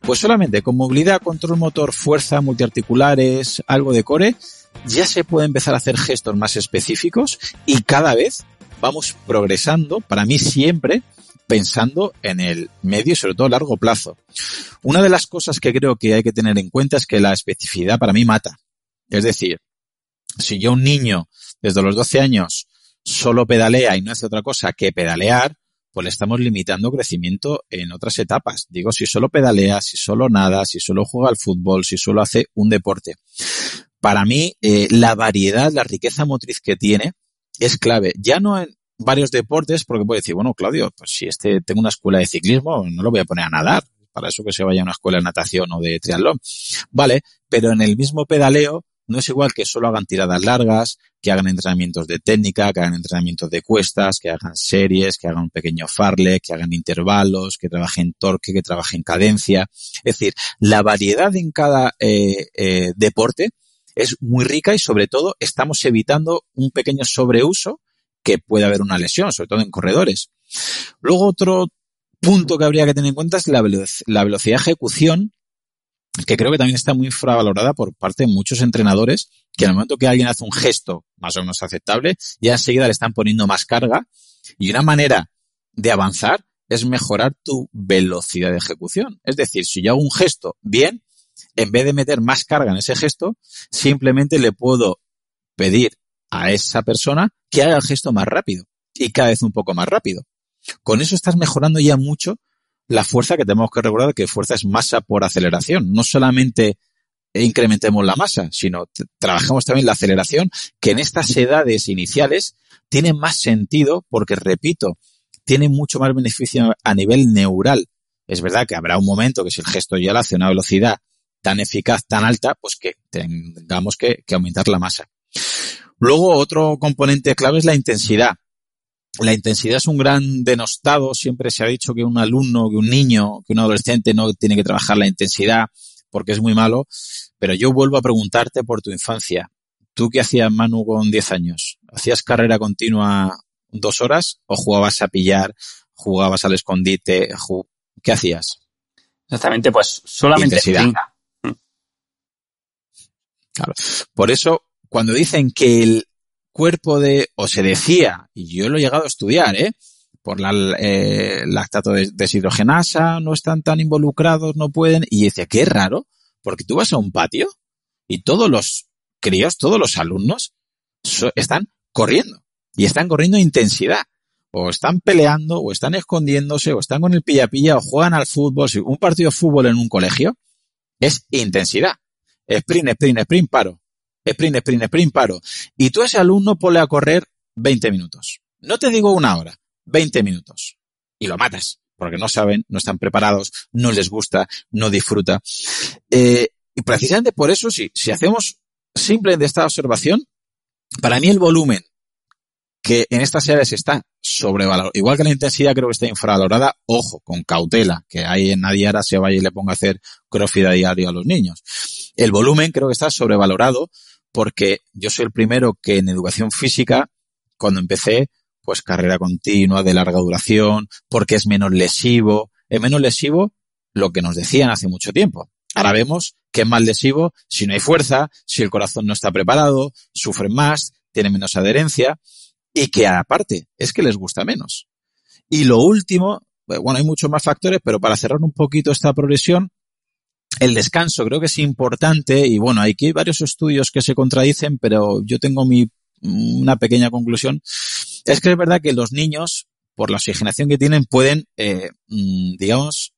Pues solamente con movilidad, control motor, fuerza, multiarticulares, algo de core, ya se puede empezar a hacer gestos más específicos y cada vez vamos progresando, para mí siempre, pensando en el medio y sobre todo largo plazo. Una de las cosas que creo que hay que tener en cuenta es que la especificidad para mí mata. Es decir, si yo un niño desde los 12 años solo pedalea y no hace otra cosa que pedalear, pues le estamos limitando crecimiento en otras etapas. Digo, si solo pedalea, si solo nada, si solo juega al fútbol, si solo hace un deporte. Para mí, eh, la variedad, la riqueza motriz que tiene es clave. Ya no en varios deportes, porque puede decir, bueno, Claudio, pues si este tengo una escuela de ciclismo, no lo voy a poner a nadar. Para eso que se vaya a una escuela de natación o de triatlón. Vale, pero en el mismo pedaleo no es igual que solo hagan tiradas largas, que hagan entrenamientos de técnica, que hagan entrenamientos de cuestas, que hagan series, que hagan un pequeño farle, que hagan intervalos, que trabajen torque, que trabajen cadencia. Es decir, la variedad en cada eh, eh, deporte es muy rica y sobre todo estamos evitando un pequeño sobreuso que puede haber una lesión, sobre todo en corredores. Luego otro punto que habría que tener en cuenta es la, la velocidad de ejecución que creo que también está muy infravalorada por parte de muchos entrenadores, que el momento que alguien hace un gesto más o menos aceptable, ya enseguida le están poniendo más carga. Y una manera de avanzar es mejorar tu velocidad de ejecución. Es decir, si yo hago un gesto bien, en vez de meter más carga en ese gesto, simplemente le puedo pedir a esa persona que haga el gesto más rápido y cada vez un poco más rápido. Con eso estás mejorando ya mucho la fuerza que tenemos que recordar que fuerza es masa por aceleración. No solamente incrementemos la masa, sino trabajamos también la aceleración, que en estas edades iniciales tiene más sentido porque, repito, tiene mucho más beneficio a nivel neural. Es verdad que habrá un momento que si el gesto ya lo hace una velocidad tan eficaz, tan alta, pues que tengamos que aumentar la masa. Luego, otro componente clave es la intensidad la intensidad es un gran denostado. Siempre se ha dicho que un alumno, que un niño, que un adolescente no tiene que trabajar la intensidad porque es muy malo. Pero yo vuelvo a preguntarte por tu infancia. ¿Tú qué hacías, Manu, con 10 años? ¿Hacías carrera continua dos horas o jugabas a pillar, jugabas al escondite? ¿Qué hacías? Exactamente, pues solamente intensidad. Claro. Por eso, cuando dicen que el, cuerpo de, o se decía, y yo lo he llegado a estudiar, ¿eh? Por la eh, lactato de deshidrogenasa, no están tan involucrados, no pueden, y decía, qué raro, porque tú vas a un patio y todos los críos, todos los alumnos están corriendo, y están corriendo intensidad, o están peleando, o están escondiéndose, o están con el pilla-pilla, o juegan al fútbol, si un partido de fútbol en un colegio, es intensidad. Sprint, sprint, sprint, paro sprint, sprint, sprint, paro. Y tú ese alumno ponle a correr 20 minutos. No te digo una hora, 20 minutos. Y lo matas, porque no saben, no están preparados, no les gusta, no disfruta. Eh, y precisamente por eso, si, si hacemos simple de esta observación, Para mí el volumen que en estas edades está sobrevalorado, igual que la intensidad creo que está infravalorada, ojo, con cautela, que ahí en nadie ahora se vaya y le ponga a hacer crossfit a diario a los niños. El volumen creo que está sobrevalorado porque yo soy el primero que en educación física, cuando empecé, pues carrera continua, de larga duración, porque es menos lesivo, es menos lesivo lo que nos decían hace mucho tiempo. Ahora vemos que es más lesivo si no hay fuerza, si el corazón no está preparado, sufren más, tienen menos adherencia y que aparte es que les gusta menos. Y lo último, bueno, hay muchos más factores, pero para cerrar un poquito esta progresión, el descanso creo que es importante y bueno, aquí hay varios estudios que se contradicen, pero yo tengo mi, una pequeña conclusión. Es que es verdad que los niños, por la oxigenación que tienen, pueden, eh, mm, digamos,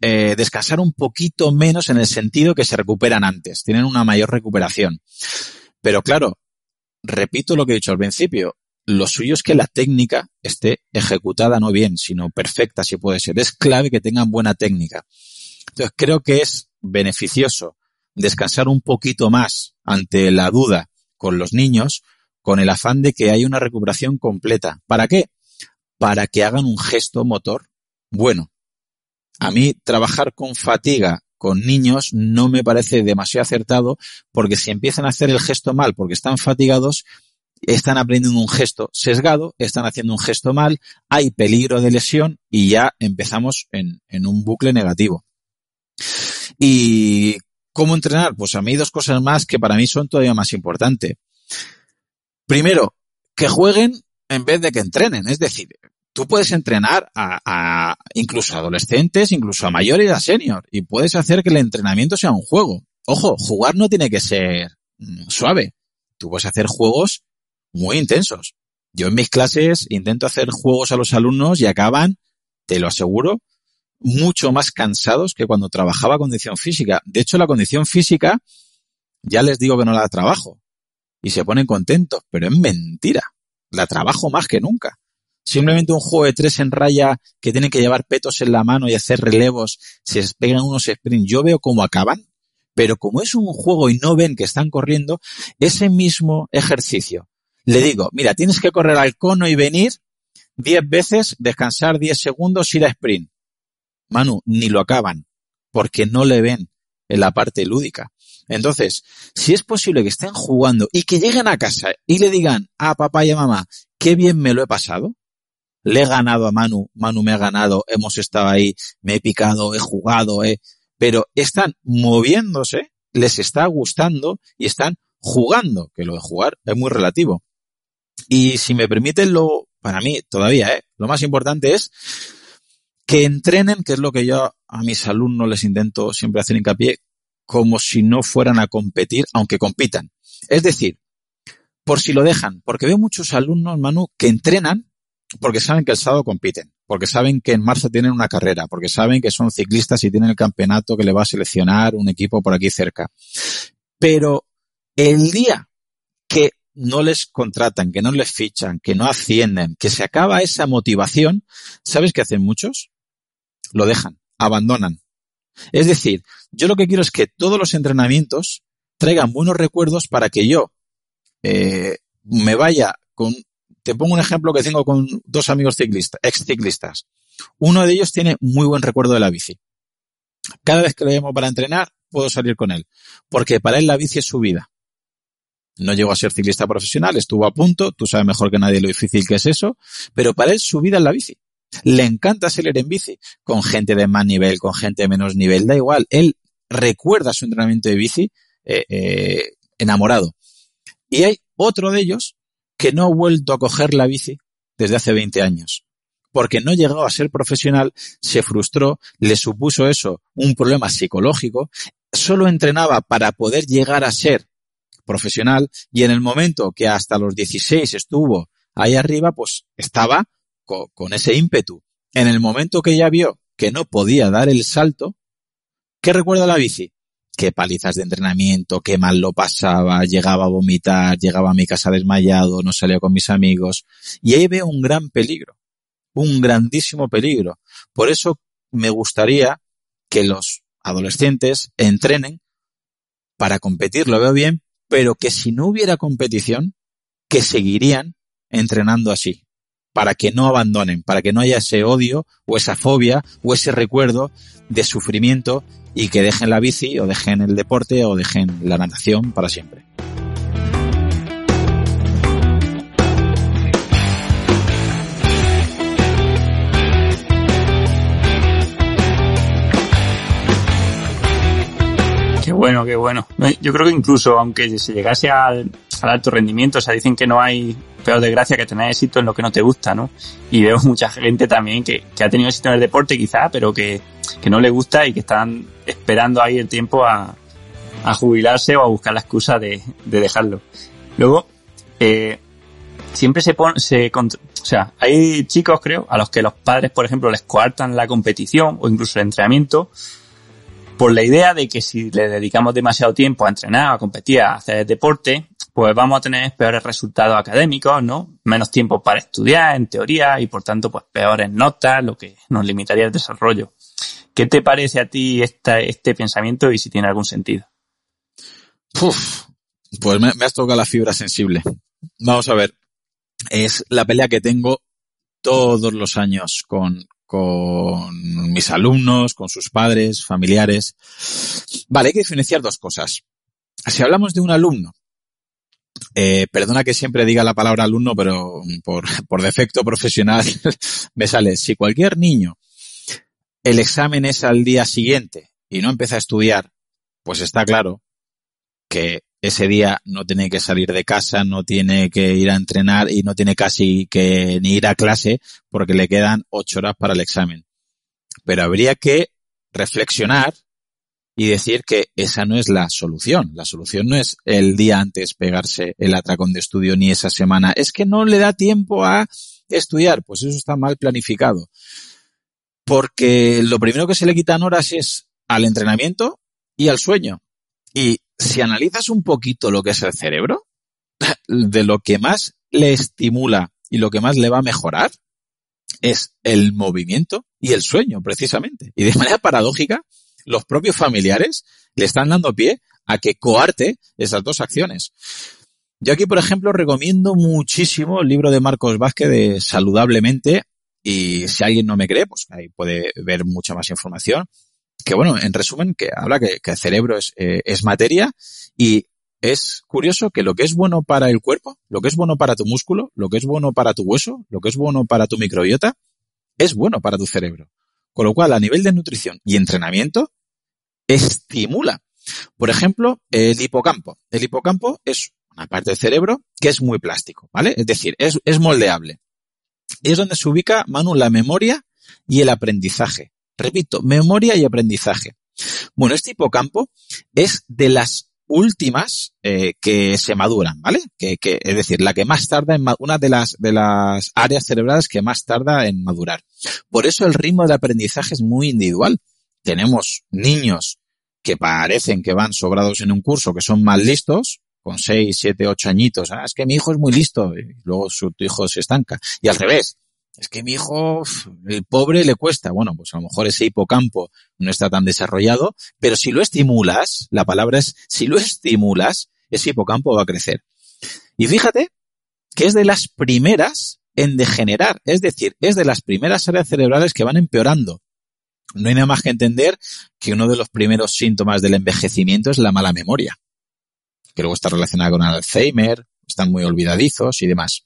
eh, descansar un poquito menos en el sentido que se recuperan antes, tienen una mayor recuperación. Pero claro, repito lo que he dicho al principio, lo suyo es que la técnica esté ejecutada no bien, sino perfecta si puede ser. Es clave que tengan buena técnica. Entonces creo que es beneficioso descansar un poquito más ante la duda con los niños con el afán de que haya una recuperación completa. ¿Para qué? Para que hagan un gesto motor bueno. A mí trabajar con fatiga con niños no me parece demasiado acertado porque si empiezan a hacer el gesto mal porque están fatigados, están aprendiendo un gesto sesgado, están haciendo un gesto mal, hay peligro de lesión y ya empezamos en, en un bucle negativo. ¿Y cómo entrenar? Pues a mí dos cosas más que para mí son todavía más importantes. Primero, que jueguen en vez de que entrenen. Es decir, tú puedes entrenar a, a, incluso a adolescentes, incluso a mayores y a senior, y puedes hacer que el entrenamiento sea un juego. Ojo, jugar no tiene que ser mm, suave. Tú puedes hacer juegos muy intensos. Yo en mis clases intento hacer juegos a los alumnos y acaban, te lo aseguro, mucho más cansados que cuando trabajaba condición física. De hecho, la condición física, ya les digo que no la trabajo. Y se ponen contentos, pero es mentira. La trabajo más que nunca. Simplemente un juego de tres en raya que tienen que llevar petos en la mano y hacer relevos, se pegan unos sprints, yo veo cómo acaban, pero como es un juego y no ven que están corriendo, ese mismo ejercicio le digo, mira, tienes que correr al cono y venir 10 veces, descansar 10 segundos, ir a sprint. Manu, ni lo acaban, porque no le ven en la parte lúdica. Entonces, si es posible que estén jugando y que lleguen a casa y le digan a papá y a mamá, qué bien me lo he pasado, le he ganado a Manu, Manu me ha ganado, hemos estado ahí, me he picado, he jugado, eh, pero están moviéndose, les está gustando y están jugando, que lo de jugar es muy relativo. Y si me permiten, lo, para mí todavía, ¿eh? lo más importante es que entrenen, que es lo que yo a mis alumnos les intento siempre hacer hincapié, como si no fueran a competir, aunque compitan. Es decir, por si lo dejan, porque veo muchos alumnos, Manu, que entrenan porque saben que el sábado compiten, porque saben que en marzo tienen una carrera, porque saben que son ciclistas y tienen el campeonato que le va a seleccionar un equipo por aquí cerca. Pero el día que no les contratan, que no les fichan, que no ascienden, que se acaba esa motivación, ¿sabes qué hacen muchos? Lo dejan, abandonan. Es decir, yo lo que quiero es que todos los entrenamientos traigan buenos recuerdos para que yo eh, me vaya con... Te pongo un ejemplo que tengo con dos amigos ciclistas, ex ciclistas. Uno de ellos tiene muy buen recuerdo de la bici. Cada vez que lo llamo para entrenar, puedo salir con él, porque para él la bici es su vida no llegó a ser ciclista profesional, estuvo a punto, tú sabes mejor que nadie lo difícil que es eso, pero para él su vida es la bici. Le encanta salir en bici, con gente de más nivel, con gente de menos nivel, da igual. Él recuerda su entrenamiento de bici eh, eh, enamorado. Y hay otro de ellos que no ha vuelto a coger la bici desde hace 20 años. Porque no llegó a ser profesional, se frustró, le supuso eso un problema psicológico, solo entrenaba para poder llegar a ser profesional y en el momento que hasta los 16 estuvo ahí arriba, pues estaba con, ese ímpetu. En el momento que ya vio que no podía dar el salto, ¿qué recuerda la bici? Qué palizas de entrenamiento, qué mal lo pasaba, llegaba a vomitar, llegaba a mi casa desmayado, no salía con mis amigos. Y ahí veo un gran peligro, un grandísimo peligro. Por eso me gustaría que los adolescentes entrenen para competir, lo veo bien, pero que si no hubiera competición, que seguirían entrenando así, para que no abandonen, para que no haya ese odio o esa fobia o ese recuerdo de sufrimiento y que dejen la bici o dejen el deporte o dejen la natación para siempre. Bueno, qué bueno. Yo creo que incluso aunque se llegase al, alto rendimiento, o sea, dicen que no hay peor desgracia que tener éxito en lo que no te gusta, ¿no? Y veo mucha gente también que, ha tenido éxito en el deporte quizá, pero que, no le gusta y que están esperando ahí el tiempo a, jubilarse o a buscar la excusa de, dejarlo. Luego, eh, siempre se pone, se, o sea, hay chicos, creo, a los que los padres, por ejemplo, les coartan la competición o incluso el entrenamiento por la idea de que si le dedicamos demasiado tiempo a entrenar, a competir, a hacer deporte, pues vamos a tener peores resultados académicos, ¿no? Menos tiempo para estudiar, en teoría, y por tanto, pues peores notas, lo que nos limitaría el desarrollo. ¿Qué te parece a ti este pensamiento y si tiene algún sentido? pues me, me has tocado la fibra sensible. Vamos a ver. Es la pelea que tengo todos los años con, con mis alumnos, con sus padres, familiares. Vale, hay que diferenciar dos cosas. Si hablamos de un alumno, eh, perdona que siempre diga la palabra alumno, pero por, por defecto profesional me sale. Si cualquier niño el examen es al día siguiente y no empieza a estudiar, pues está claro que ese día no tiene que salir de casa, no tiene que ir a entrenar y no tiene casi que ni ir a clase porque le quedan ocho horas para el examen. Pero habría que reflexionar y decir que esa no es la solución. La solución no es el día antes pegarse el atracón de estudio ni esa semana. Es que no le da tiempo a estudiar. Pues eso está mal planificado. Porque lo primero que se le quitan horas es al entrenamiento y al sueño. Y si analizas un poquito lo que es el cerebro, de lo que más le estimula y lo que más le va a mejorar es el movimiento y el sueño, precisamente. Y de manera paradójica, los propios familiares le están dando pie a que coarte esas dos acciones. Yo aquí, por ejemplo, recomiendo muchísimo el libro de Marcos Vázquez de Saludablemente y si alguien no me cree, pues ahí puede ver mucha más información que bueno, en resumen, que habla que, el cerebro es, eh, es materia y es curioso que lo que es bueno para el cuerpo, lo que es bueno para tu músculo, lo que es bueno para tu hueso, lo que es bueno para tu microbiota, es bueno para tu cerebro. Con lo cual, a nivel de nutrición y entrenamiento, estimula. Por ejemplo, el hipocampo. El hipocampo es una parte del cerebro que es muy plástico, ¿vale? Es decir, es, es moldeable. Es donde se ubica, Manu, la memoria y el aprendizaje. Repito, memoria y aprendizaje. Bueno, este hipocampo es de las últimas eh, que se maduran, ¿vale? Que, que, es decir, la que más tarda en una de las de las áreas cerebrales que más tarda en madurar. Por eso el ritmo de aprendizaje es muy individual. Tenemos niños que parecen que van sobrados en un curso, que son más listos, con 6, 7, 8 añitos. Ah, es que mi hijo es muy listo. Y luego su hijo se estanca. Y al revés es que mi hijo, el pobre le cuesta. Bueno, pues a lo mejor ese hipocampo no está tan desarrollado, pero si lo estimulas, la palabra es, si lo estimulas, ese hipocampo va a crecer. Y fíjate que es de las primeras en degenerar, es decir, es de las primeras áreas cerebrales que van empeorando. No hay nada más que entender que uno de los primeros síntomas del envejecimiento es la mala memoria, que luego está relacionada con Alzheimer, están muy olvidadizos y demás.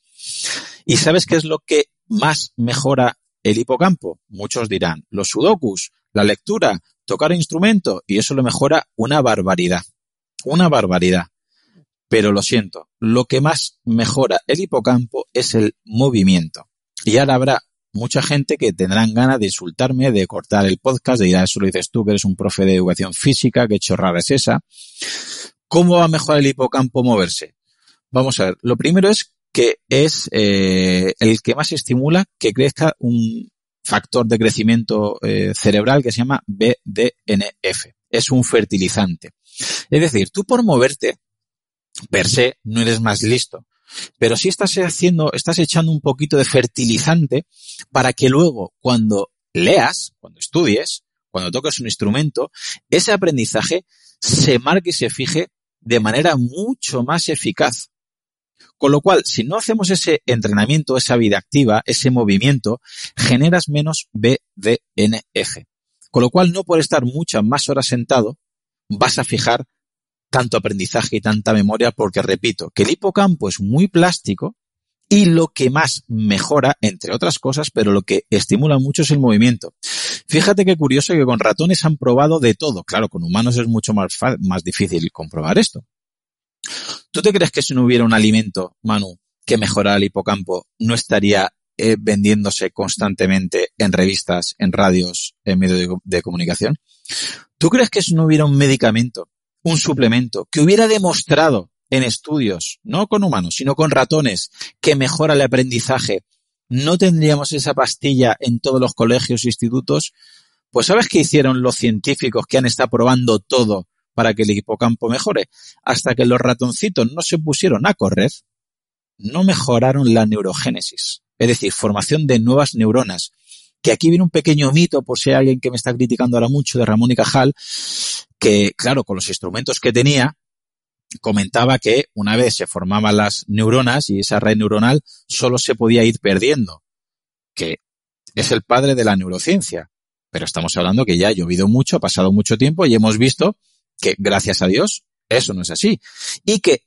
¿Y sabes qué es lo que más mejora el hipocampo? Muchos dirán, los sudokus, la lectura, tocar instrumento, y eso lo mejora una barbaridad. Una barbaridad. Pero lo siento, lo que más mejora el hipocampo es el movimiento. Y ahora habrá mucha gente que tendrán ganas de insultarme, de cortar el podcast, de ir a eso lo dices tú, eres un profe de educación física, que chorrada es esa. ¿Cómo va a mejorar el hipocampo moverse? Vamos a ver, lo primero es que es eh, el que más estimula que crezca un factor de crecimiento eh, cerebral que se llama BDNF. Es un fertilizante. Es decir, tú por moverte, per se, no eres más listo. Pero sí estás haciendo, estás echando un poquito de fertilizante para que luego, cuando leas, cuando estudies, cuando toques un instrumento, ese aprendizaje se marque y se fije de manera mucho más eficaz. Con lo cual, si no hacemos ese entrenamiento, esa vida activa, ese movimiento, generas menos BDNF. Con lo cual, no por estar muchas más horas sentado, vas a fijar tanto aprendizaje y tanta memoria, porque repito, que el hipocampo es muy plástico y lo que más mejora, entre otras cosas, pero lo que estimula mucho es el movimiento. Fíjate qué curioso que con ratones han probado de todo. Claro, con humanos es mucho más, más difícil comprobar esto. ¿Tú te crees que si no hubiera un alimento, Manu, que mejorara el hipocampo, no estaría eh, vendiéndose constantemente en revistas, en radios, en medios de comunicación? ¿Tú crees que si no hubiera un medicamento, un suplemento, que hubiera demostrado en estudios, no con humanos, sino con ratones, que mejora el aprendizaje, no tendríamos esa pastilla en todos los colegios e institutos, pues ¿sabes qué hicieron los científicos que han estado probando todo para que el hipocampo mejore? Hasta que los ratoncitos no se pusieron a correr, no mejoraron la neurogénesis, es decir, formación de nuevas neuronas. Que aquí viene un pequeño mito, por si hay alguien que me está criticando ahora mucho, de Ramón y Cajal, que, claro, con los instrumentos que tenía, comentaba que una vez se formaban las neuronas y esa red neuronal solo se podía ir perdiendo, que es el padre de la neurociencia. Pero estamos hablando que ya ha llovido mucho, ha pasado mucho tiempo y hemos visto que, gracias a Dios, eso no es así. Y que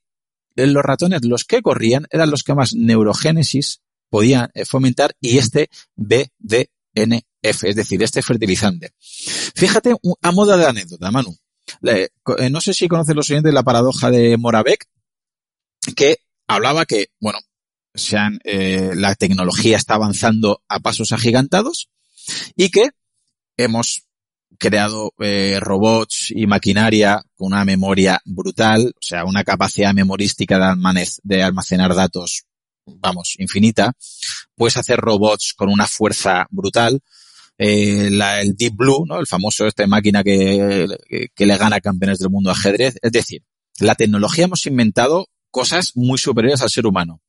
los ratones, los que corrían, eran los que más neurogénesis podían eh, fomentar y este BDNF, es decir, este fertilizante. Fíjate a modo de anécdota, Manu. Eh, no sé si conocen los oyentes la paradoja de Moravec, que hablaba que, bueno, sean, eh, la tecnología está avanzando a pasos agigantados y que hemos creado eh, robots y maquinaria con una memoria brutal, o sea, una capacidad memorística de, almacenar datos, vamos, infinita. Puedes hacer robots con una fuerza brutal, eh, el Deep Blue, ¿no? El famoso esta máquina que, que, le gana campeones del mundo ajedrez. Es decir, la tecnología hemos inventado cosas muy superiores al ser humano.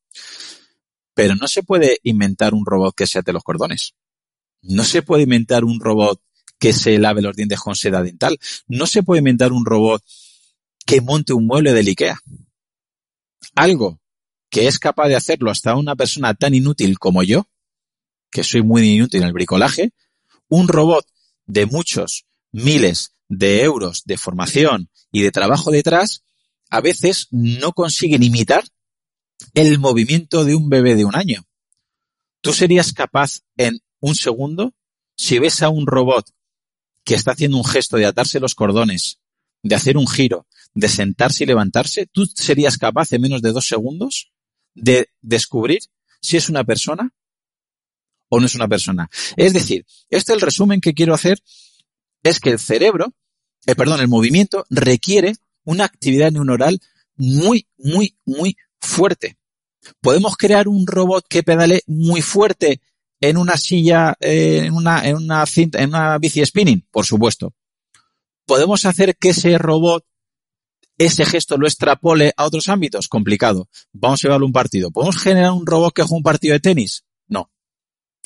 Pero no se puede inventar un robot que se ate los cordones. No se puede inventar un robot que se lave los dientes con seda dental. No se puede inventar un robot que monte un mueble del IKEA. Algo que es capaz de hacerlo hasta una persona tan inútil como yo, que soy muy inútil en el bricolaje, un robot de muchos miles de euros de formación y de trabajo detrás, a veces no consiguen imitar el movimiento de un bebé de un año. ¿Tú serías capaz en un segundo, si ves a un robot que está haciendo un gesto de atarse los cordones, de hacer un giro, de sentarse y levantarse, ¿tú serías capaz en menos de dos segundos de descubrir si es una persona o no es una persona. Es decir, este el resumen que quiero hacer es que el cerebro, eh, perdón, el movimiento requiere una actividad neuronal muy, muy, muy fuerte. Podemos crear un robot que pedale muy fuerte en una silla, eh, en una, en una cinta, en una bici spinning, por supuesto. Podemos hacer que ese robot, ese gesto lo extrapole a otros ámbitos, complicado. Vamos a llevarlo un partido. ¿Podemos generar un robot que juegue un partido de tenis?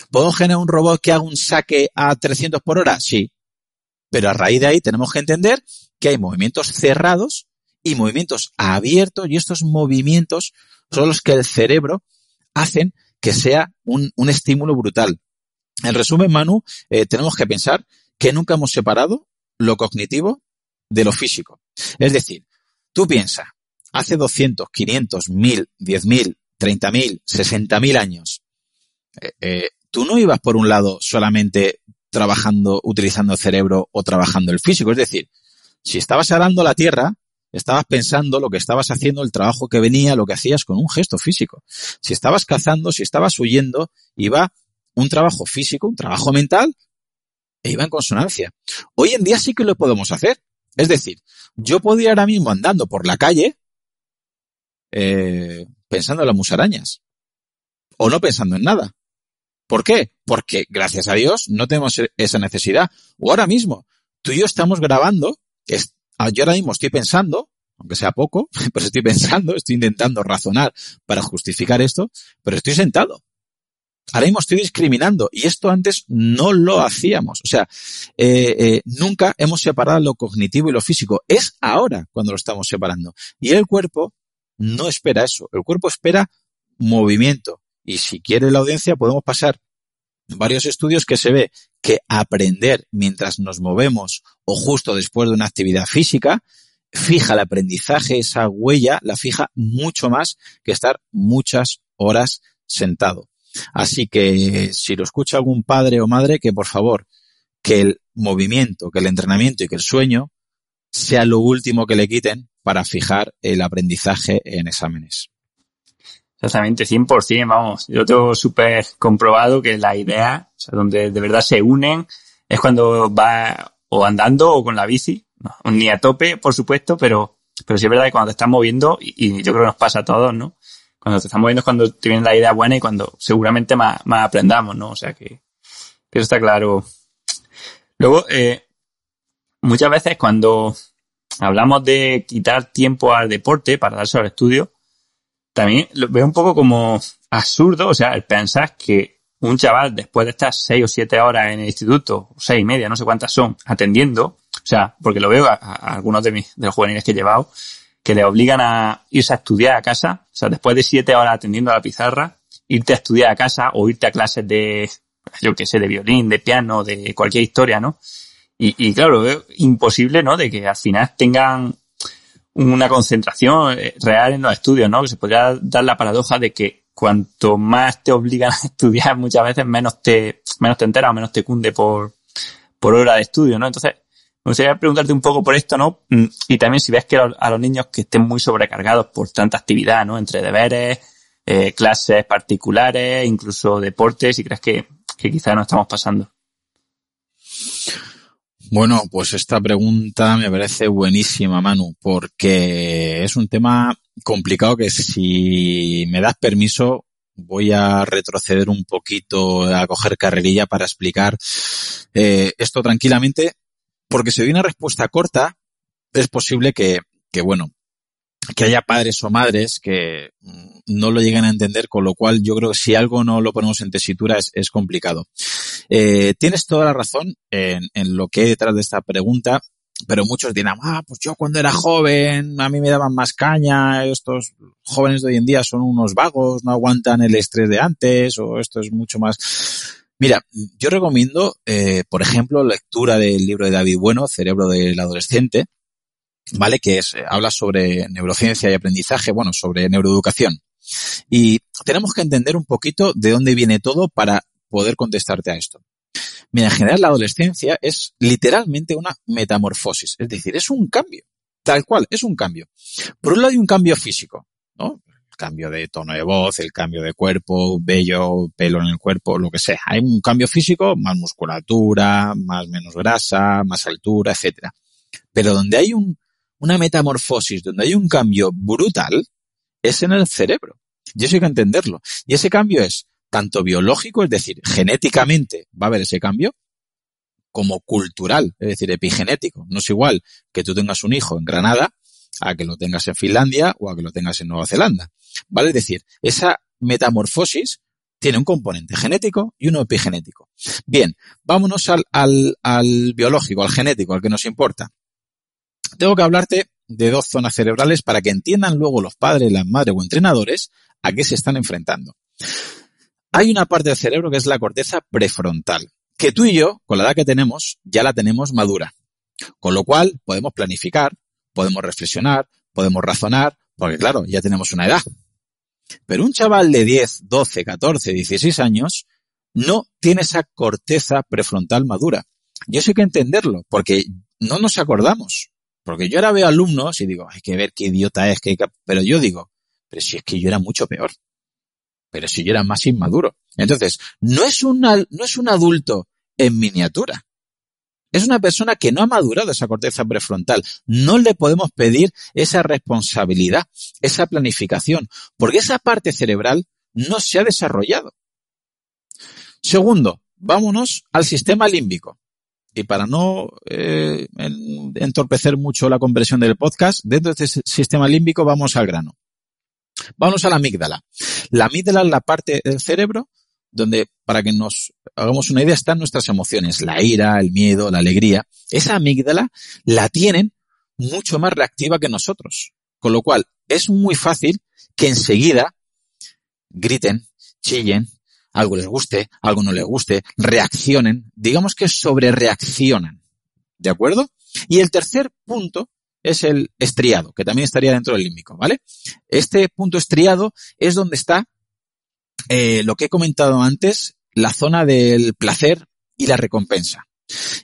¿Puedo generar un robot que haga un saque a 300 por hora? Sí. Pero a raíz de ahí tenemos que entender que hay movimientos cerrados y movimientos abiertos y estos movimientos son los que el cerebro hacen que sea un, estímulo brutal. En resumen, Manu, eh, tenemos que pensar que nunca hemos separado lo cognitivo de lo físico. Es decir, tú piensas, hace 200, 500, 1000, 10.000, 30.000, 60.000 años, eh, eh, tú no ibas por un lado solamente trabajando, utilizando el cerebro o trabajando el físico. Es decir, si estabas arando la tierra, estabas pensando lo que estabas haciendo, el trabajo que venía, lo que hacías con un gesto físico. Si estabas cazando, si estabas huyendo, iba un trabajo físico, un trabajo mental, e iba en consonancia. Hoy en día sí que lo podemos hacer. Es decir, yo podía ahora mismo andando por la calle eh, pensando en las musarañas. O no pensando en nada. ¿Por qué? Porque, gracias a Dios, no tenemos esa necesidad. O ahora mismo, tú y yo estamos grabando, yo ahora mismo estoy pensando, aunque sea poco, pero estoy pensando, estoy intentando razonar para justificar esto, pero estoy sentado. Ahora mismo estoy discriminando y esto antes no lo hacíamos. O sea, eh, eh, nunca hemos separado lo cognitivo y lo físico. Es ahora cuando lo estamos separando. Y el cuerpo no espera eso. El cuerpo espera movimiento. Y si quiere la audiencia, podemos pasar varios estudios que se ve que aprender mientras nos movemos o justo después de una actividad física fija el aprendizaje, esa huella la fija mucho más que estar muchas horas sentado. Así que si lo escucha algún padre o madre, que por favor, que el movimiento, que el entrenamiento y que el sueño sea lo último que le quiten para fijar el aprendizaje en exámenes. Exactamente, 100%, vamos. Yo tengo súper comprobado que la idea, o sea, donde de verdad se unen, es cuando va o andando o con la bici. ni a tope, por supuesto, pero, pero sí es verdad que cuando te estás moviendo, y, yo creo que nos pasa a todos, ¿no? Cuando te estás moviendo es cuando te viene la idea buena y cuando seguramente más, más aprendamos, ¿no? O sea que, que eso está claro. Luego, eh, muchas veces cuando hablamos de quitar tiempo al deporte para darse al estudio, también lo veo un poco como absurdo, o sea, el pensar que un chaval después de estar seis o siete horas en el instituto, seis y media, no sé cuántas son, atendiendo, o sea, porque lo veo a, algunos de mis, de los juveniles que he llevado, que le obligan a irse a estudiar a casa, o sea, después de siete horas atendiendo a la pizarra, irte a estudiar a casa o irte a clases de, yo qué sé, de violín, de piano, de cualquier historia, ¿no? Y, y claro, veo imposible, ¿no? De que al final tengan una concentración eh, real en los estudios, ¿no? Que se podría dar la paradoja de que cuanto más te obligan a estudiar, muchas veces menos te, menos te enteras o menos te cunde por, por hora de estudio, ¿no? Entonces, me gustaría preguntarte un poco por esto, ¿no? Mm, y también si ves que a los niños que estén muy sobrecargados por tanta actividad, ¿no? Entre deberes, eh, clases particulares, incluso deportes, y crees que, que quizá no estamos pasando. Bueno, pues esta pregunta me parece buenísima, Manu, porque es un tema complicado que si me das permiso voy a retroceder un poquito a coger carrerilla para explicar eh, esto tranquilamente, porque si doy una respuesta corta, es posible que, que, bueno, que haya padres o madres que no lo lleguen a entender, con lo cual yo creo que si algo no lo ponemos en tesitura es, es complicado. Eh, tienes toda la razón en, en, lo que hay detrás de esta pregunta, pero muchos dirán, ah, pues yo cuando era joven a mí me daban más caña, estos jóvenes de hoy en día son unos vagos, no aguantan el estrés de antes, o esto es mucho más... Mira, yo recomiendo, eh, por ejemplo, lectura del libro de David Bueno, Cerebro del Adolescente, ¿vale? Que es, habla sobre neurociencia y aprendizaje, bueno, sobre neuroeducación. Y tenemos que entender un poquito de dónde viene todo para poder contestarte a esto. Mira, en general la adolescencia es literalmente una metamorfosis, es decir, es un cambio, tal cual, es un cambio. Por un lado hay un cambio físico, ¿no? El cambio de tono de voz, el cambio de cuerpo, vello, pelo en el cuerpo, lo que sea. Hay un cambio físico, más musculatura, más menos grasa, más altura, etcétera. Pero donde hay un, una metamorfosis, donde hay un cambio brutal, es en el cerebro. Y eso hay que entenderlo. Y ese cambio es tanto biológico, es decir, genéticamente va a haber ese cambio, como cultural, es decir, epigenético. No es igual que tú tengas un hijo en Granada a que lo tengas en Finlandia o a que lo tengas en Nueva Zelanda. ¿Vale? Es decir, esa metamorfosis tiene un componente genético y uno epigenético. Bien, vámonos al, al, al biológico, al genético, al que nos importa. Tengo que hablarte de dos zonas cerebrales para que entiendan luego los padres, las madres o entrenadores a qué se están enfrentando. Hay una parte del cerebro que es la corteza prefrontal, que tú y yo, con la edad que tenemos, ya la tenemos madura. Con lo cual podemos planificar, podemos reflexionar, podemos razonar, porque claro, ya tenemos una edad. Pero un chaval de 10, 12, 14, 16 años no tiene esa corteza prefrontal madura. Y eso hay que entenderlo, porque no nos acordamos. Porque yo ahora veo alumnos y digo, hay que ver qué idiota es, que... pero yo digo, pero si es que yo era mucho peor pero si yo era más inmaduro. Entonces, no es, una, no es un adulto en miniatura. Es una persona que no ha madurado esa corteza prefrontal. No le podemos pedir esa responsabilidad, esa planificación, porque esa parte cerebral no se ha desarrollado. Segundo, vámonos al sistema límbico. Y para no eh, entorpecer mucho la compresión del podcast, dentro de este sistema límbico vamos al grano. Vamos a la amígdala. La amígdala es la parte del cerebro donde, para que nos hagamos una idea, están nuestras emociones, la ira, el miedo, la alegría. Esa amígdala la tienen mucho más reactiva que nosotros. Con lo cual, es muy fácil que enseguida griten, chillen, algo les guste, algo no les guste, reaccionen, digamos que sobre reaccionan. ¿De acuerdo? Y el tercer punto es el estriado, que también estaría dentro del límbico, ¿vale? Este punto estriado es donde está eh, lo que he comentado antes, la zona del placer y la recompensa.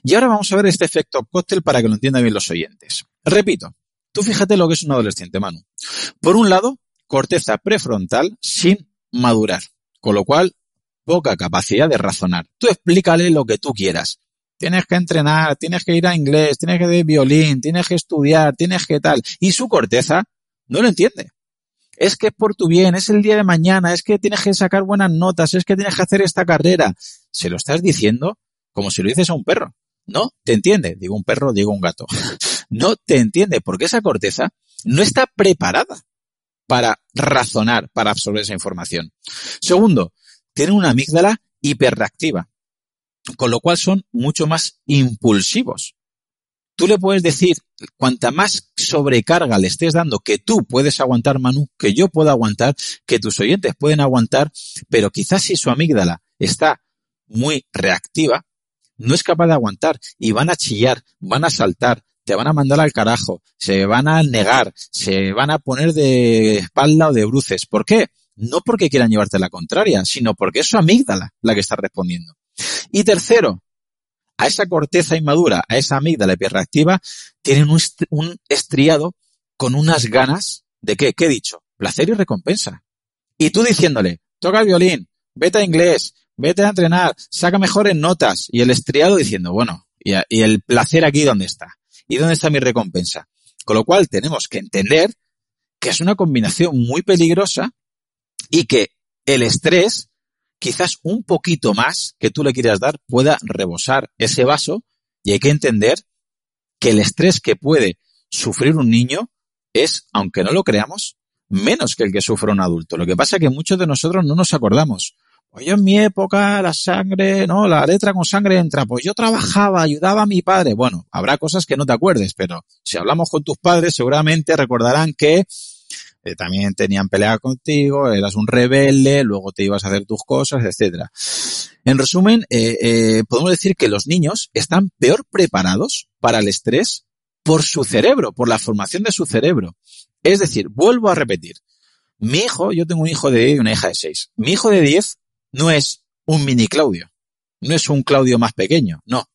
Y ahora vamos a ver este efecto cóctel para que lo entiendan bien los oyentes. Repito, tú fíjate lo que es un adolescente, Manu. Por un lado, corteza prefrontal sin madurar, con lo cual poca capacidad de razonar. Tú explícale lo que tú quieras. Tienes que entrenar, tienes que ir a inglés, tienes que ir violín, tienes que estudiar, tienes que tal. Y su corteza no lo entiende. Es que es por tu bien, es el día de mañana, es que tienes que sacar buenas notas, es que tienes que hacer esta carrera. Se lo estás diciendo como si lo dices a un perro. No te entiende. Digo un perro, digo un gato. no te entiende porque esa corteza no está preparada para razonar, para absorber esa información. Segundo, tiene una amígdala hiperreactiva, con lo cual son mucho más impulsivos. Tú le puedes decir, cuanta más sobrecarga le estés dando que tú puedes aguantar, Manu, que yo puedo aguantar, que tus oyentes pueden aguantar, pero quizás si su amígdala está muy reactiva, no es capaz de aguantar y van a chillar, van a saltar, te van a mandar al carajo, se van a negar, se van a poner de espalda o de bruces. ¿Por qué? No porque quieran llevarte la contraria, sino porque es su amígdala la que está respondiendo. Y tercero, a esa corteza inmadura, a esa amígdala hiperreactiva, tienen un, estriado con unas ganas de qué? ¿Qué he dicho? Placer y recompensa. Y tú diciéndole, toca el violín, vete a inglés, vete a entrenar, saca mejores notas. Y el estriado diciendo, bueno, y, y el placer aquí dónde está? ¿Y dónde está mi recompensa? Con lo cual tenemos que entender que es una combinación muy peligrosa y que el estrés, quizás un poquito más que tú le quieras dar, pueda rebosar ese vaso y hay que entender que el estrés que puede sufrir un niño es, aunque no lo creamos, menos que el que sufre un adulto. Lo que pasa es que muchos de nosotros no nos acordamos. Pues yo en mi época la sangre, no, la letra con sangre entra. Pues yo trabajaba, ayudaba a mi padre. Bueno, habrá cosas que no te acuerdes, pero si hablamos con tus padres seguramente recordarán que eh, también tenían pelea contigo, eras un rebelde, luego te ibas a hacer tus cosas, etcétera. En resumen, eh, eh, podemos decir que los niños están peor preparados para el estrés por su cerebro, por la formación de su cerebro. Es decir, vuelvo a repetir, mi hijo, yo tengo un hijo de 10 y una hija de 6. Mi hijo de 10 no es un mini Claudio. No es un Claudio más pequeño. No.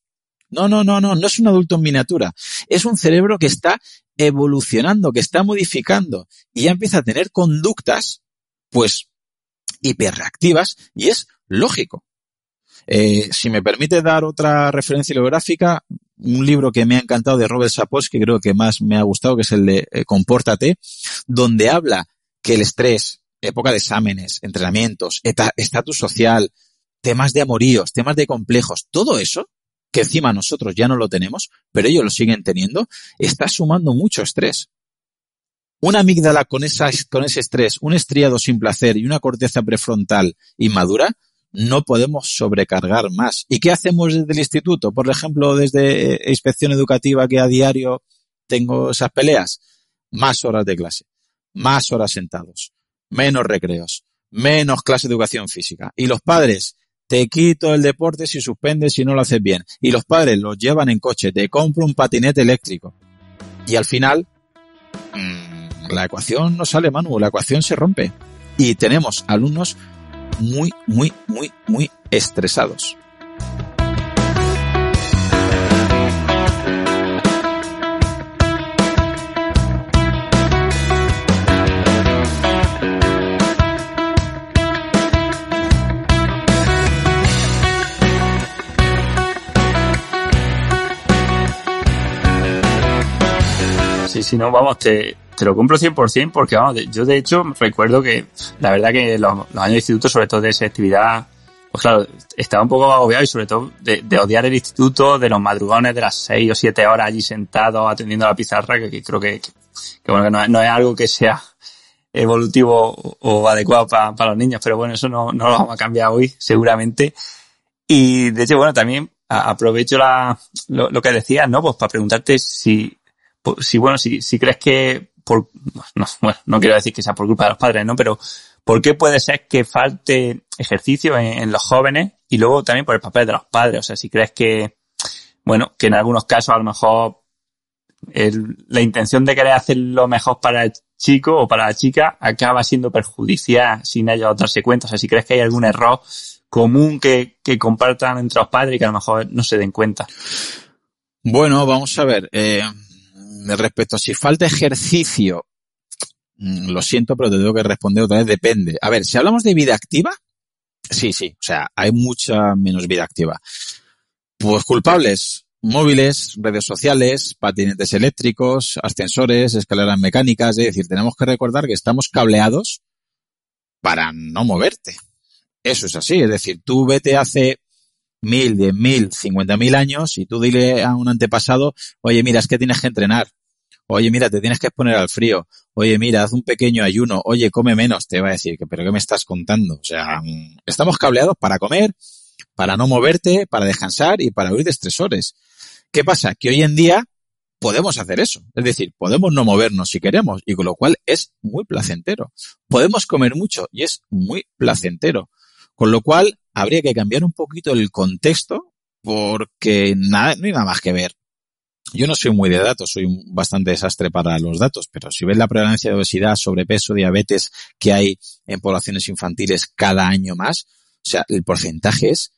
No, no, no, no. No es un adulto en miniatura. Es un cerebro que está evolucionando, que está modificando y ya empieza a tener conductas, pues, hiperreactivas y es lógico. Eh, si me permite dar otra referencia bibliográfica, un libro que me ha encantado de Robert Sapolsky, que creo que más me ha gustado, que es el de eh, Compórtate, donde habla que el estrés, época de exámenes, entrenamientos, estatus social, temas de amoríos, temas de complejos, todo eso, que encima nosotros ya no lo tenemos, pero ellos lo siguen teniendo, está sumando mucho estrés. Una amígdala con, esa, con ese estrés, un estriado sin placer y una corteza prefrontal inmadura, no podemos sobrecargar más. ¿Y qué hacemos desde el instituto? Por ejemplo, desde eh, inspección educativa que a diario tengo esas peleas. Más horas de clase, más horas sentados, menos recreos, menos clase de educación física. Y los padres, te quito el deporte si suspendes si no lo haces bien. Y los padres los llevan en coche, te compro un patinete eléctrico. Y al final, mmm, la ecuación no sale, Manu, la ecuación se rompe. Y tenemos alumnos muy, muy, muy, muy estresados. Sí, sí, no, vamos, te, te lo compro 100% porque, vamos, yo de hecho recuerdo que la verdad que los, años de instituto, sobre todo de esa actividad, pues claro, estaba un poco agobiado y sobre todo de, odiar el instituto, de los madrugones de las 6 o 7 horas allí sentado atendiendo a la pizarra, que, creo que, que, bueno, que no, no, es algo que sea evolutivo o, adecuado para los niños, pero bueno, eso no, no lo vamos a cambiar hoy, seguramente. Y de hecho, bueno, también aprovecho la, lo, lo que decías, ¿no? Pues para preguntarte si, si bueno, si, si crees que por, no, bueno, no quiero decir que sea por culpa de los padres, ¿no? Pero ¿por qué puede ser que falte ejercicio en, los jóvenes y luego también por el papel de los padres? O sea, si crees que, bueno, que en algunos casos a lo mejor la intención de querer hacer lo mejor para el chico o para la chica acaba siendo perjudicial sin ellos darse cuenta. O sea, si crees que hay algún error común que, que compartan entre los padres y que a lo mejor no se den cuenta. Bueno, vamos a ver. Eh, respecto a si falta ejercicio, mm, lo siento, pero te tengo que responder otra vez, depende. A ver, si hablamos de vida activa, sí, sí, o sea, hay mucha menos vida activa. Pues culpables, móviles, redes sociales, patinetes eléctricos, ascensores, escaleras mecánicas, es decir, tenemos que recordar que estamos cableados para no moverte. Eso es así, es decir, tú vete hace mil, diez mil, cincuenta mil años y tú dile a un antepasado, oye, mira, es que tienes que entrenar. Oye, mira, te tienes que exponer al frío. Oye, mira, haz un pequeño ayuno. Oye, come menos. Te va a decir, que, pero ¿qué me estás contando? O sea, mm, estamos cableados para comer, para no moverte, para descansar y para huir de estresores. ¿Qué pasa? Que hoy en día podemos hacer eso. Es decir, podemos no movernos si queremos y con lo cual es muy placentero. Podemos comer mucho y es muy placentero. Con lo cual, habría que cambiar un poquito el contexto porque nada, no hay nada más que ver. Yo no soy muy de datos, soy bastante desastre para los datos, pero si ves la prevalencia de obesidad, sobrepeso, diabetes que hay en poblaciones infantiles cada año más, o sea, el porcentaje es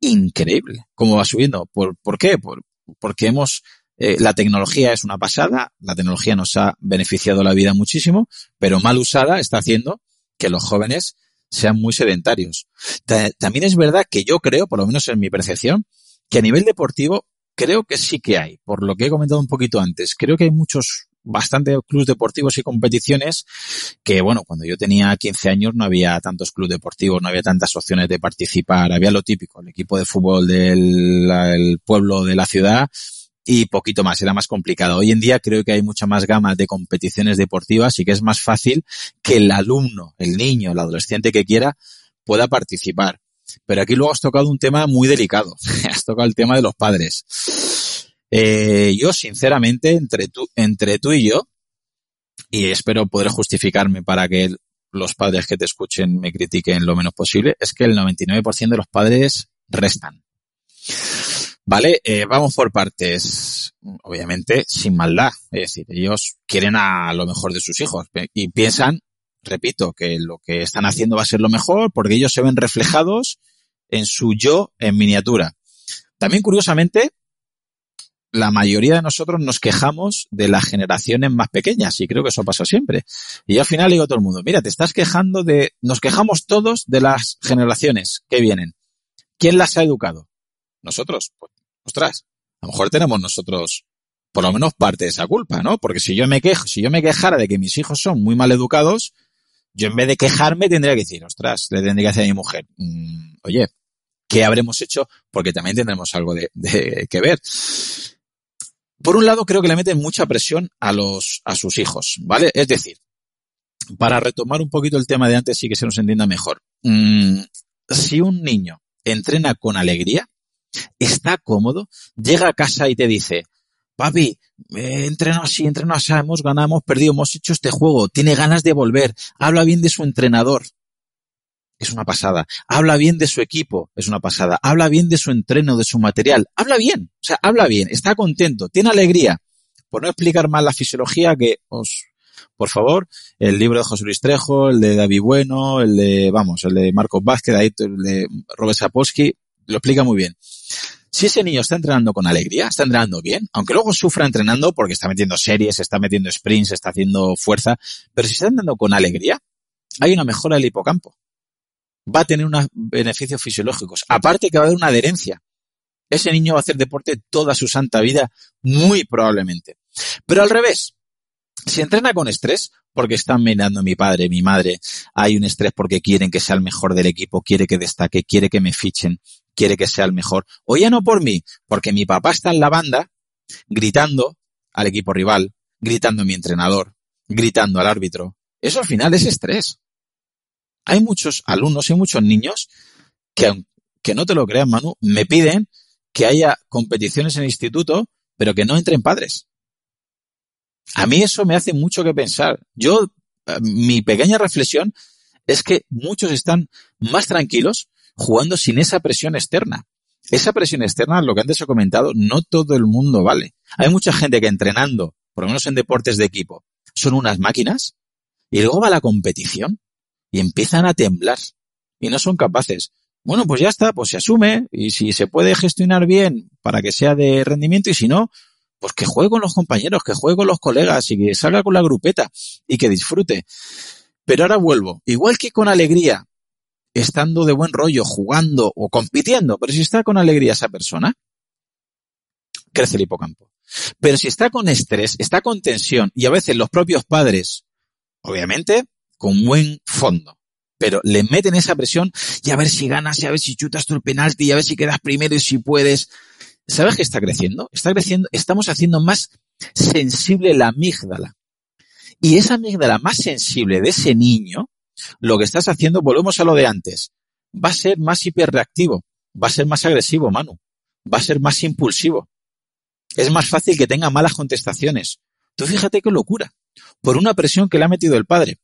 increíble. ¿Cómo va subiendo? ¿Por, por qué? Por, porque hemos, eh, la tecnología es una pasada, la tecnología nos ha beneficiado la vida muchísimo, pero mal usada está haciendo que los jóvenes sean muy sedentarios. También es verdad que yo creo, por lo menos en mi percepción, que a nivel deportivo creo que sí que hay, por lo que he comentado un poquito antes. Creo que hay muchos, bastante clubes deportivos y competiciones que, bueno, cuando yo tenía 15 años no había tantos clubes deportivos, no había tantas opciones de participar, había lo típico, el equipo de fútbol del pueblo de la ciudad y poquito más, era más complicado. Hoy en día creo que hay mucha más gama de competiciones deportivas y que es más fácil que el alumno, el niño, el adolescente que quiera pueda participar. Pero aquí luego has tocado un tema muy delicado. has tocado el tema de los padres. Eh, yo, sinceramente, entre tú, entre tú y yo, y espero poder justificarme para que los padres que te escuchen me critiquen lo menos posible, es que el 99% de los padres restan. Vale, eh, vamos por partes. Obviamente sin maldad. Es decir, ellos quieren a lo mejor de sus hijos y piensan, repito, que lo que están haciendo va a ser lo mejor porque ellos se ven reflejados en su yo en miniatura. También curiosamente, la mayoría de nosotros nos quejamos de las generaciones más pequeñas y creo que eso pasa siempre. Y al final digo a todo el mundo, mira, te estás quejando de, nos quejamos todos de las generaciones que vienen. ¿Quién las ha educado? Nosotros. Pues ostras, a lo mejor tenemos nosotros por lo menos parte de esa culpa, ¿no? Porque si yo me quejo, si yo me quejara de que mis hijos son muy mal educados, yo en vez de quejarme tendría que decir, ostras, le tendría que decir a mi mujer, mm, oye, ¿qué habremos hecho? Porque también tendremos algo de, de, que ver. Por un lado, creo que le meten mucha presión a los, a sus hijos, ¿vale? Es decir, para retomar un poquito el tema de antes y que se nos entienda mejor, mmm, si un niño entrena con alegría, está cómodo, llega a casa y te dice, papi, eh, entreno así, entreno así, hemos ganado, hemos perdido, hemos hecho este juego, tiene ganas de volver, habla bien de su entrenador. Es una pasada. Habla bien de su equipo. Es una pasada. Habla bien de su entreno, de su material. Habla bien. O sea, habla bien. Está contento. Tiene alegría. Por no explicar más la fisiología, que os, por favor, el libro de José Luis Trejo, el de David Bueno, el de, vamos, el de Marcos Vázquez, el de Robert Sapolsky, lo explica muy bien. Si ese niño está entrenando con alegría, está entrenando bien, aunque luego sufra entrenando porque está metiendo series, está metiendo sprints, está haciendo fuerza, pero si está entrenando con alegría, hay una mejora del hipocampo. Va a tener unos beneficios fisiológicos. Aparte que va a haber una adherencia. Ese niño va a hacer deporte toda su santa vida, muy probablemente. Pero al revés, si entrena con estrés, porque están mirando mi padre, mi madre, hay un estrés porque quieren que sea el mejor del equipo, quiere que destaque, quiere que me fichen, quiere que sea el mejor. O ya no por mí, porque mi papá está en la banda gritando al equipo rival, gritando a mi entrenador, gritando al árbitro. Eso al final es estrés. Hay muchos alumnos y muchos niños que, aunque no te lo crean, Manu, me piden que haya competiciones en el instituto, pero que no entren padres. A mí eso me hace mucho que pensar. Yo, eh, mi pequeña reflexión es que muchos están más tranquilos jugando sin esa presión externa. Esa presión externa, lo que antes he comentado, no todo el mundo vale. Hay mucha gente que entrenando, por lo menos en deportes de equipo, son unas máquinas y luego va la competición y empiezan a temblar y no son capaces. Bueno, pues ya está, pues se asume y si se puede gestionar bien para que sea de rendimiento y si no, pues que juegue con los compañeros, que juegue con los colegas y que salga con la grupeta y que disfrute. Pero ahora vuelvo, igual que con alegría, estando de buen rollo, jugando o compitiendo, pero si está con alegría esa persona, crece el hipocampo. Pero si está con estrés, está con tensión y a veces los propios padres, obviamente, con buen fondo, pero le meten esa presión y a ver si ganas y a ver si chutas tu penalti y a ver si quedas primero y si puedes. ¿Sabes qué está creciendo? Está creciendo, estamos haciendo más sensible la amígdala. Y esa amígdala más sensible de ese niño, lo que estás haciendo, volvemos a lo de antes, va a ser más hiperreactivo, va a ser más agresivo, Manu, va a ser más impulsivo. Es más fácil que tenga malas contestaciones. Tú fíjate qué locura. Por una presión que le ha metido el padre.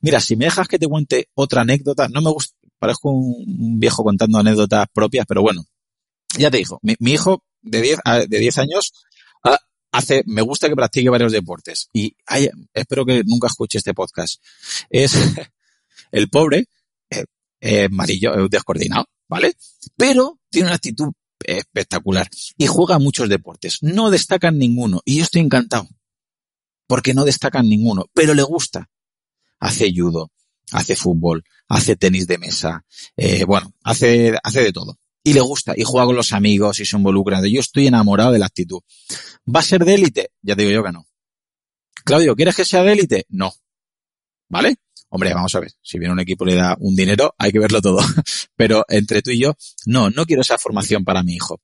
Mira, si me dejas que te cuente otra anécdota, no me gusta, parezco un viejo contando anécdotas propias, pero bueno, ya te digo, mi, hijo de 10 de 10 años ah, hace, me gusta que practique varios deportes y espero que nunca escuche este podcast. Es el pobre, eh, eh, amarillo, descoordinado, ¿vale? Pero tiene una actitud espectacular y juega muchos deportes. No destacan ninguno y yo estoy encantado porque no destacan ninguno, pero le gusta. Hace judo, hace fútbol, hace tenis de mesa, eh, bueno, hace, hace de todo. Y le gusta, y juega con los amigos y se involucra. Yo estoy enamorado de la actitud. ¿Va a ser de élite? Ya te digo yo que no. Claudio, ¿quieres que sea de élite? No. ¿Vale? Hombre, vamos a ver, si viene un equipo le da un dinero, hay que verlo todo. Pero entre tú y yo, no, no quiero esa formación para mi hijo.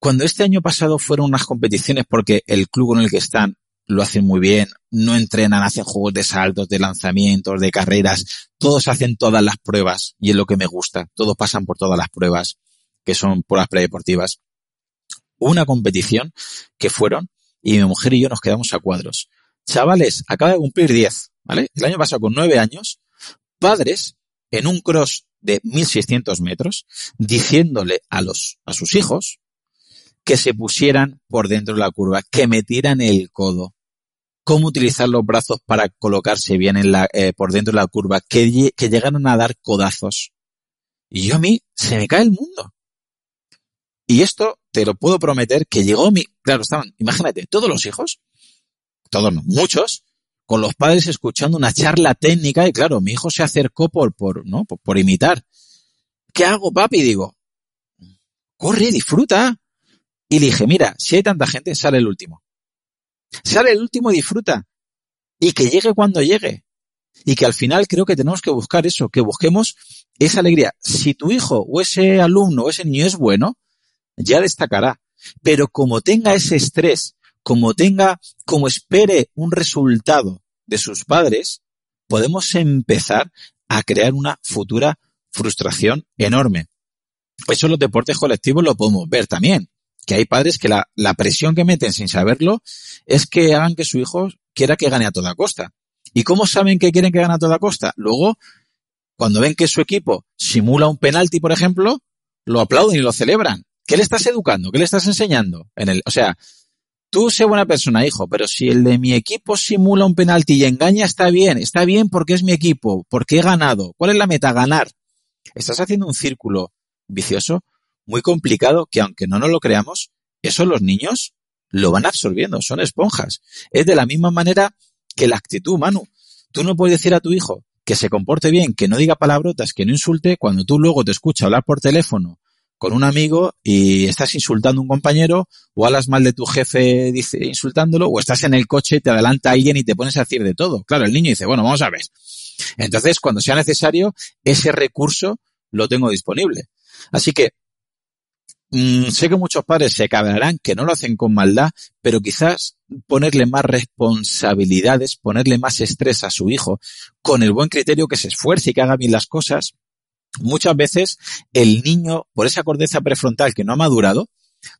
Cuando este año pasado fueron unas competiciones porque el club en el que están lo hacen muy bien, no entrenan, hacen juegos de saltos, de lanzamientos, de carreras, todos hacen todas las pruebas y es lo que me gusta, todos pasan por todas las pruebas que son pruebas predeportivas. Una competición que fueron y mi mujer y yo nos quedamos a cuadros. Chavales, acaba de cumplir 10. ¿vale? El año pasado con nueve años, padres en un cross de 1600 metros, diciéndole a los, a sus hijos que se pusieran por dentro de la curva, que metieran el codo, cómo utilizar los brazos para colocarse bien en la, eh, por dentro de la curva, que, que llegaran a dar codazos. Y yo a mí se me cae el mundo. Y esto te lo puedo prometer que llegó mi, claro, estaban, imagínate, todos los hijos, todos muchos, con los padres escuchando una charla técnica y claro, mi hijo se acercó por, por, ¿no? por, imitar. ¿Qué hago, papi? Digo, corre, disfruta. Y le dije, mira, si hay tanta gente, sale el último. Sale el último y disfruta. Y que llegue cuando llegue. Y que al final creo que tenemos que buscar eso, que busquemos esa alegría. Si tu hijo o ese alumno o ese niño es bueno, ya destacará. Pero como tenga ese estrés como tenga, como espere un resultado de sus padres, podemos empezar a crear una futura frustración enorme. Eso en los deportes colectivos lo podemos ver también, que hay padres que la, la presión que meten sin saberlo es que hagan que su hijo quiera que gane a toda costa. ¿Y cómo saben que quieren que gane a toda costa? Luego, cuando ven que su equipo simula un penalti, por ejemplo, lo aplauden y lo celebran. ¿Qué le estás educando? ¿Qué le estás enseñando? En el, o sea, Tú sé buena persona, hijo, pero si el de mi equipo simula un penalti y engaña, está bien. Está bien porque es mi equipo, porque he ganado. ¿Cuál es la meta? Ganar. Estás haciendo un círculo vicioso muy complicado que aunque no nos lo creamos, eso los niños lo van absorbiendo, son esponjas. Es de la misma manera que la actitud, Manu. Tú no puedes decir a tu hijo que se comporte bien, que no diga palabrotas, que no insulte, cuando tú luego te escuchas hablar por teléfono con un amigo y estás insultando a un compañero o hablas mal de tu jefe insultándolo o estás en el coche, y te adelanta alguien y te pones a decir de todo. Claro, el niño dice, bueno, vamos a ver. Entonces, cuando sea necesario, ese recurso lo tengo disponible. Así que mmm, sé que muchos padres se cabrarán que no lo hacen con maldad, pero quizás ponerle más responsabilidades, ponerle más estrés a su hijo, con el buen criterio que se esfuerce y que haga bien las cosas, muchas veces el niño, por esa corteza prefrontal que no ha madurado,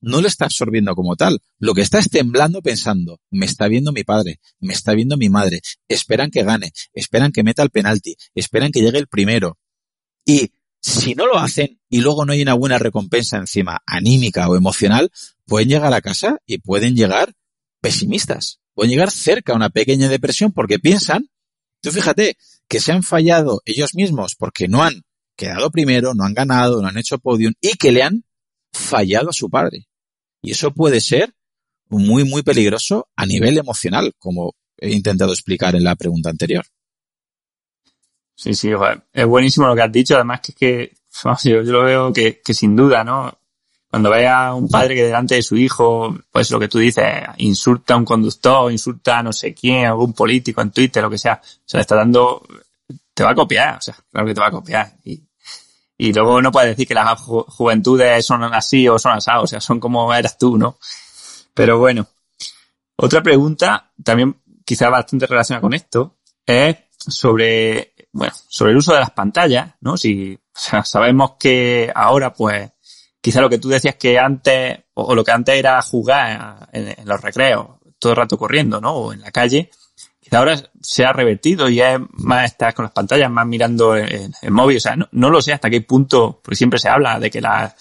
no lo está absorbiendo como tal. Lo que está es temblando pensando, me está viendo mi padre, me está viendo mi madre, esperan que gane, esperan que meta el penalti, esperan que llegue el primero. Y si no lo hacen y luego no hay una buena recompensa encima, anímica o emocional, pueden llegar a casa y pueden llegar pesimistas. Pueden llegar cerca a una pequeña depresión porque piensan, tú fíjate, que se han fallado ellos mismos porque no han quedado primero, no han ganado, no han hecho podium y que le han fallado a su padre. Y eso puede ser muy, muy peligroso a nivel emocional, como he intentado explicar en la pregunta anterior. Sí, sí, es buenísimo lo que has dicho. Además, que es que yo, lo veo que, que, sin duda, ¿no? Cuando vea un padre que delante de su hijo, pues lo que tú dices, insulta a un conductor, insulta a no sé quién, algún político en Twitter, lo que sea, o sea, está dando, te va a copiar, o sea, claro que te va a copiar. Y, y luego no puedes decir que las juventudes son así o son asados, o sea, son como eras tú, ¿no? Pero bueno. Otra pregunta, también quizá bastante relacionada con esto, es sobre, bueno, sobre el uso de las pantallas, ¿no? Si, o sea, sabemos que ahora, pues, quizá lo que tú decías que antes, o, lo que antes era jugar en, los recreos, todo el rato corriendo, ¿no? O en la calle, ahora se ha revertido y es más estar con las pantallas, más mirando en, móvil. O sea, no, lo sé hasta qué punto, porque siempre se habla de que la,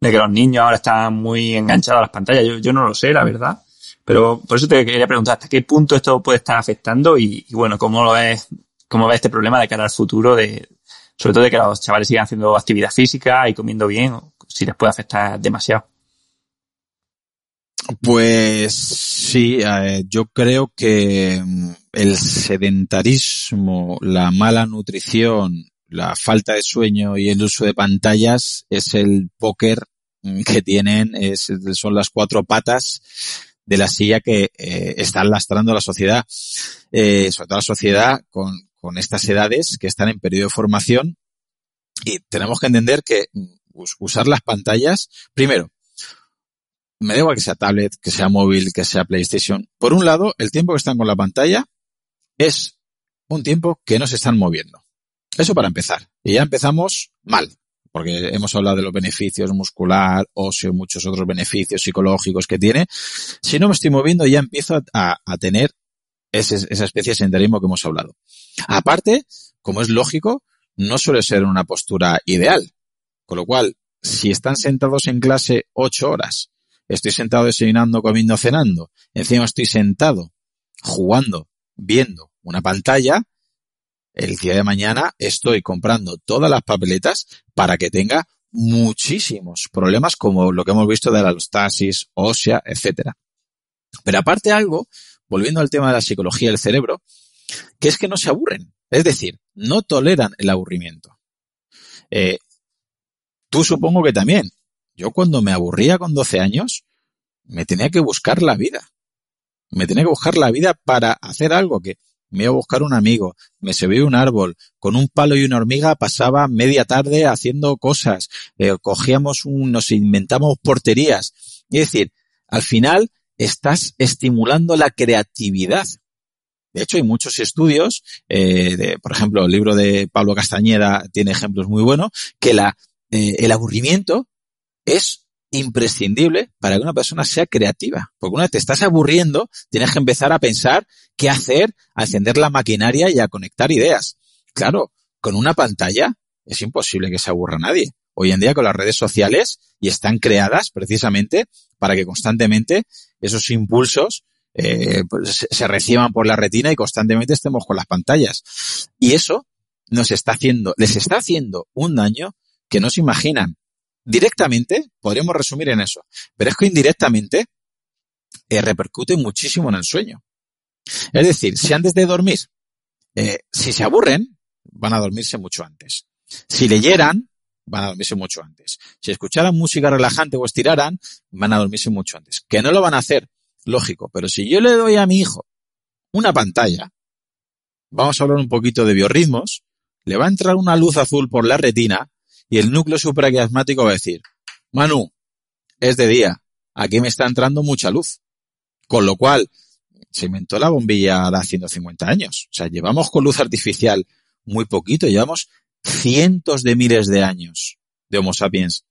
de que los niños ahora están muy enganchados a las pantallas. Yo, yo no lo sé, la verdad. Pero por eso te quería preguntar hasta qué punto esto puede estar afectando y, bueno, cómo lo ves, cómo ves este problema de cara al futuro de, sobre todo de que los chavales sigan haciendo actividad física y comiendo bien, si les puede afectar demasiado. Pues sí, yo creo que mm, el sedentarismo, la mala nutrición, la falta de sueño y el uso de pantallas es el póker que tienen, son las cuatro patas de la silla que eh, están lastrando a la sociedad, eh, sobre todo la sociedad con, con estas edades que están en periodo de formación y tenemos que entender que usar las pantallas, primero, me da igual que sea tablet, que sea móvil, que sea PlayStation. Por un lado, el tiempo que están con la pantalla es un tiempo que no se están moviendo. Eso para empezar. Y ya empezamos mal, porque hemos hablado de los beneficios muscular, óseo, muchos otros beneficios psicológicos que tiene. Si no me estoy moviendo, ya empiezo a, tener esa especie de senderismo que hemos hablado. Aparte, como es lógico, no suele ser una postura ideal. Con lo cual, si están sentados en clase ocho horas estoy sentado desayunando, comiendo, cenando, encima estoy sentado jugando, viendo una pantalla, el día de mañana estoy comprando todas las papeletas para que tenga muchísimos problemas como lo que hemos visto de la alostasis ósea, etcétera. Pero aparte algo, volviendo al tema de la psicología del cerebro, que es que no se aburren, es decir, no toleran el aburrimiento. Eh, tú supongo que también, yo cuando me aburría con 12 años, me tenía que buscar la vida. Me tenía que buscar la vida para hacer algo que me iba a buscar un amigo, me subí un árbol, con un palo y una hormiga pasaba media tarde haciendo cosas, eh, cogíamos un, nos inventamos porterías. Es decir, al final estás estimulando la creatividad. De hecho, hay muchos estudios, eh, por ejemplo, el libro de Pablo Castañeda tiene ejemplos muy buenos, que la, eh, el aburrimiento es imprescindible para que una persona sea creativa. Porque una vez te estás aburriendo, tienes que empezar a pensar qué hacer, a encender la maquinaria y a conectar ideas. Claro, con una pantalla es imposible que se aburra nadie. Hoy en día con las redes sociales y están creadas precisamente para que constantemente esos impulsos eh, pues, se reciban por la retina y constantemente estemos con las pantallas. Y eso nos está haciendo, les está haciendo un daño que no se imaginan directamente podríamos resumir en eso, pero es que indirectamente eh, repercute muchísimo en el sueño. Es decir, si antes de dormir, eh, si se aburren, van a dormirse mucho antes. Si leyeran, van a dormirse mucho antes. Si escucharan música relajante o estiraran, van a dormirse mucho antes. Que no lo van a hacer, lógico, pero si yo le doy a mi hijo una pantalla, vamos a hablar un poquito de biorritmos, le va a entrar una luz azul por la retina y el núcleo supraquiasmático va a decir, Manu, es de día, aquí me está entrando mucha luz. Con lo cual, se inventó la bombilla hace 150 años. O sea, llevamos con luz artificial muy poquito, llevamos cientos de miles de años de Homo sapiens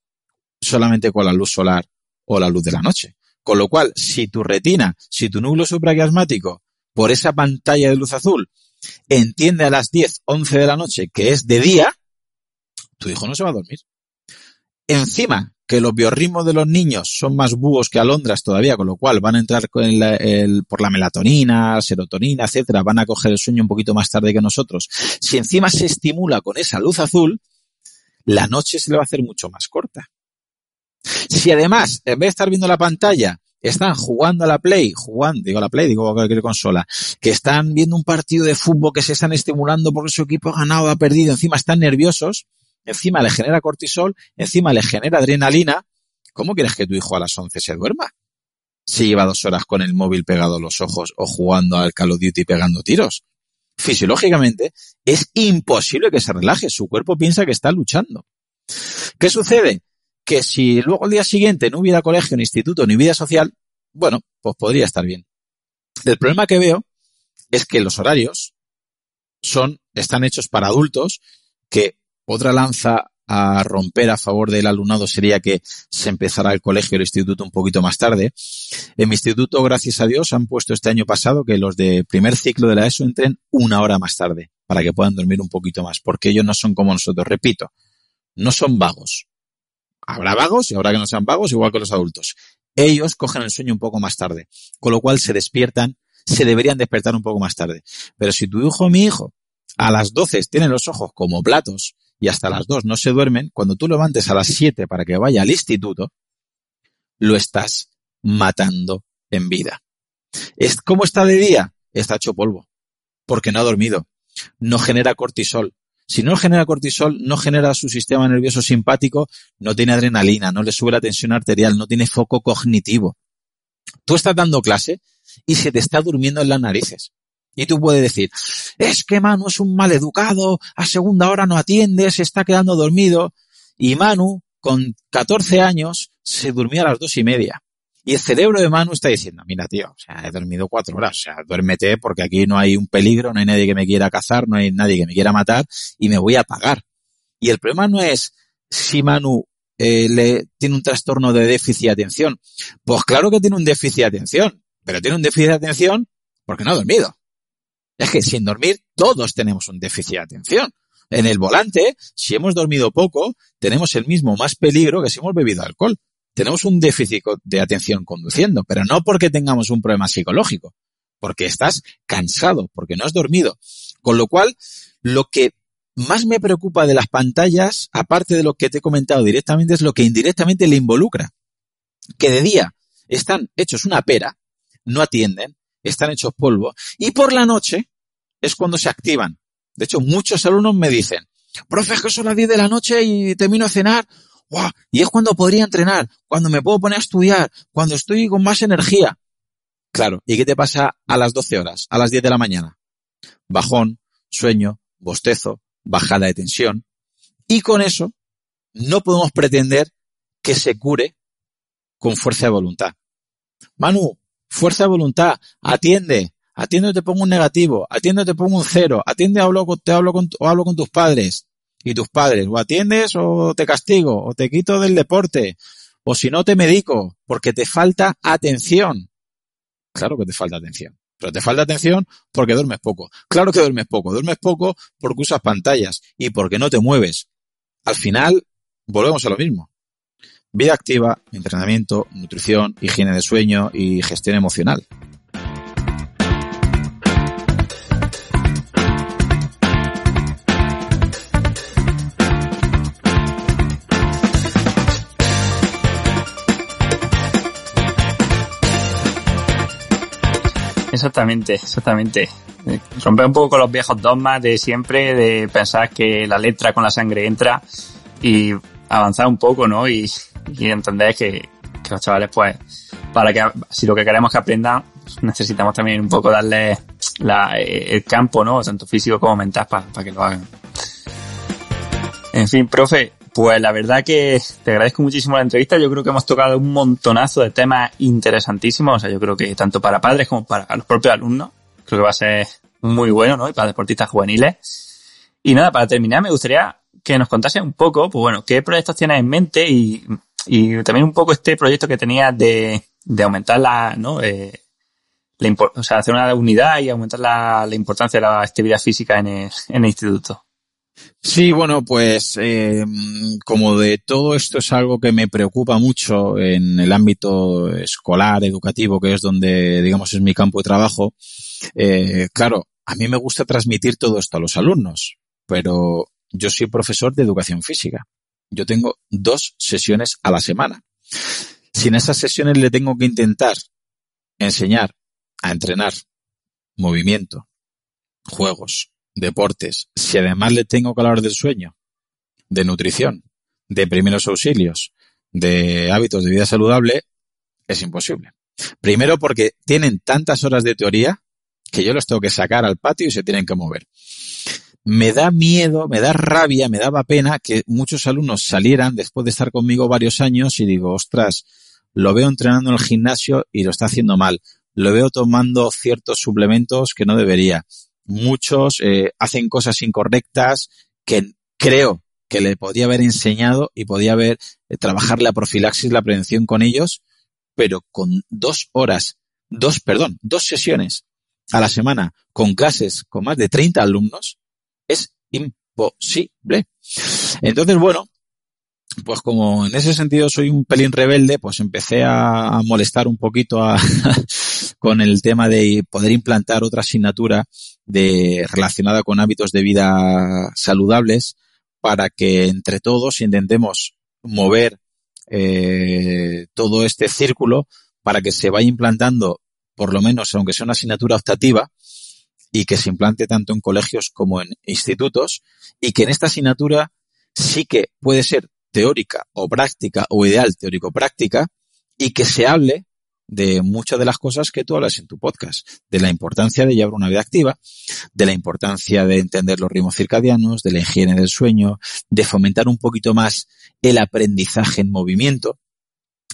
solamente con la luz solar o la luz de la noche. Con lo cual, si tu retina, si tu núcleo supraquiasmático, por esa pantalla de luz azul, entiende a las 10, 11 de la noche que es de día, tu hijo no se va a dormir. Encima, que los biorritmos de los niños son más búhos que alondras todavía, con lo cual van a entrar por la melatonina, serotonina, etcétera, van a coger el sueño un poquito más tarde que nosotros. Si encima se estimula con esa luz azul, la noche se le va a hacer mucho más corta. Si además, en vez de estar viendo la pantalla, están jugando a la Play, jugando, digo a la Play, digo a cualquier consola, que están viendo un partido de fútbol que se están estimulando porque su equipo ha ganado, ha perdido, encima están nerviosos, encima le genera cortisol, encima le genera adrenalina, ¿cómo quieres que tu hijo a las 11 se duerma? Si lleva dos horas con el móvil pegado a los ojos o jugando al Call of Duty pegando tiros. Fisiológicamente es imposible que se relaje, su cuerpo piensa que está luchando. ¿Qué sucede? Que si luego el día siguiente no hubiera colegio, ni instituto, ni vida social, bueno, pues podría estar bien. El problema que veo es que los horarios son, están hechos para adultos que otra lanza a romper a favor del alumnado sería que se empezara el colegio, el instituto un poquito más tarde. En mi instituto, gracias a Dios, han puesto este año pasado que los de primer ciclo de la ESO entren una hora más tarde para que puedan dormir un poquito más, porque ellos no son como nosotros. Repito, no son vagos. Habrá vagos y habrá que no sean vagos, igual que los adultos. Ellos cogen el sueño un poco más tarde, con lo cual se despiertan, se deberían despertar un poco más tarde. Pero si tu hijo o mi hijo a las 12 tiene los ojos como platos y hasta las 2 no se duermen, cuando tú levantes a las 7 para que vaya al instituto, lo estás matando en vida. ¿Es, ¿Cómo está de día? Está hecho polvo, porque no ha dormido, no genera cortisol. Si no genera cortisol, no genera su sistema nervioso simpático, no tiene adrenalina, no le sube la tensión arterial, no tiene foco cognitivo. Tú estás dando clase y se te está durmiendo en las narices. Y tú puedes decir, es que Manu es un mal educado, a segunda hora no atiende, se está quedando dormido. Y Manu, con 14 años, se durmió a las dos y media. Y el cerebro de Manu está diciendo, mira tío, o sea, he dormido cuatro horas, o sea, duérmete porque aquí no hay un peligro, no hay nadie que me quiera cazar, no hay nadie que me quiera matar y me voy a pagar. Y el problema no es si Manu eh, le, tiene un trastorno de déficit de atención. Pues claro que tiene un déficit de atención, pero tiene un déficit de atención porque no ha dormido. Es que sin dormir todos tenemos un déficit de atención. En el volante, si hemos dormido poco, tenemos el mismo más peligro que si hemos bebido alcohol. Tenemos un déficit de atención conduciendo, pero no porque tengamos un problema psicológico, porque estás cansado, porque no has dormido. Con lo cual, lo que más me preocupa de las pantallas, aparte de lo que te he comentado directamente, es lo que indirectamente le involucra. Que de día están hechos una pera, no atienden, están hechos polvo, y por la noche es cuando se activan. De hecho, muchos alumnos me dicen, profe, es que son las 10 de la noche y termino de cenar. Y es cuando podría entrenar, cuando me puedo poner a estudiar, cuando estoy con más energía. Claro, ¿y qué te pasa a las 12 horas, a las 10 de la mañana? Bajón, sueño, bostezo, bajada de tensión. Y con eso no podemos pretender que se cure con fuerza de voluntad. Manu, fuerza de voluntad, atiende, atiende te pongo un negativo, atiende te pongo un cero, atiende hablo con, te hablo con, o hablo con tus padres y tus padres, o atiendes o te castigo, o te quito del deporte, o si no te medico, porque te falta atención. Claro que te falta atención. Pero te falta atención porque duermes poco. Claro que duermes poco. Duermes poco porque usas pantallas y porque no te mueves. Al final, volvemos a lo mismo. Vida activa, entrenamiento, nutrición, higiene de sueño y gestión emocional. Exactamente, exactamente. Romper un poco con los viejos dogmas de siempre, de pensar que la letra con la sangre entra y avanzar un poco, ¿no? Y, entender que, los chavales, pues, para que, si lo que queremos que aprendan, necesitamos también un poco darle el campo, ¿no? Tanto físico como mental para que lo hagan. En fin, profe, pues la verdad que te agradezco muchísimo la entrevista. Yo creo que hemos tocado un montonazo de temas interesantísimos. O sea, yo creo que tanto para padres como para los propios alumnos, creo que va a ser muy bueno, ¿no? Y para deportistas juveniles. Y nada, para terminar, me gustaría que nos contase un poco, pues bueno, qué proyectos tienes en mente y y también un poco este proyecto que tenía de, de aumentar la, ¿no? Eh, o sea, hacer una unidad y aumentar la, la importancia de la actividad física en el, en el instituto. Sí, bueno, pues eh, como de todo esto es algo que me preocupa mucho en el ámbito escolar, educativo, que es donde, digamos, es mi campo de trabajo, eh, claro, a mí me gusta transmitir todo esto a los alumnos, pero yo soy profesor de educación física. Yo tengo dos sesiones a la semana. Si en esas sesiones le tengo que intentar enseñar a entrenar movimiento, juegos, deportes, si además le tengo que hablar del sueño, de nutrición, de primeros auxilios, de hábitos de vida saludable, es imposible. Primero porque tienen tantas horas de teoría que yo los tengo que sacar al patio y se tienen que mover. Me da miedo, me da rabia, me daba pena que muchos alumnos salieran después de estar conmigo varios años y digo, ostras, lo veo entrenando en el gimnasio y lo está haciendo mal. Lo veo tomando ciertos suplementos que no debería muchos eh, hacen cosas incorrectas que creo que le podía haber enseñado y podía haber eh, trabajar la profilaxis, la prevención con ellos, pero con dos horas, dos, perdón, dos sesiones a la semana con clases con más de 30 alumnos es imposible. Entonces, bueno, pues como en ese sentido soy un pelín rebelde, pues empecé a, molestar un poquito a, con el tema de poder implantar otra asignatura de, relacionada con hábitos de vida saludables para que entre todos intentemos mover eh, todo este círculo para que se vaya implantando, por lo menos, aunque sea una asignatura optativa, y que se implante tanto en colegios como en institutos, y que en esta asignatura sí que puede ser teórica o práctica o ideal teórico-práctica y que se hable de muchas de las cosas que tú hablas en tu podcast, de la importancia de llevar una vida activa, de la importancia de entender los ritmos circadianos, de la higiene del sueño, de fomentar un poquito más el aprendizaje en movimiento.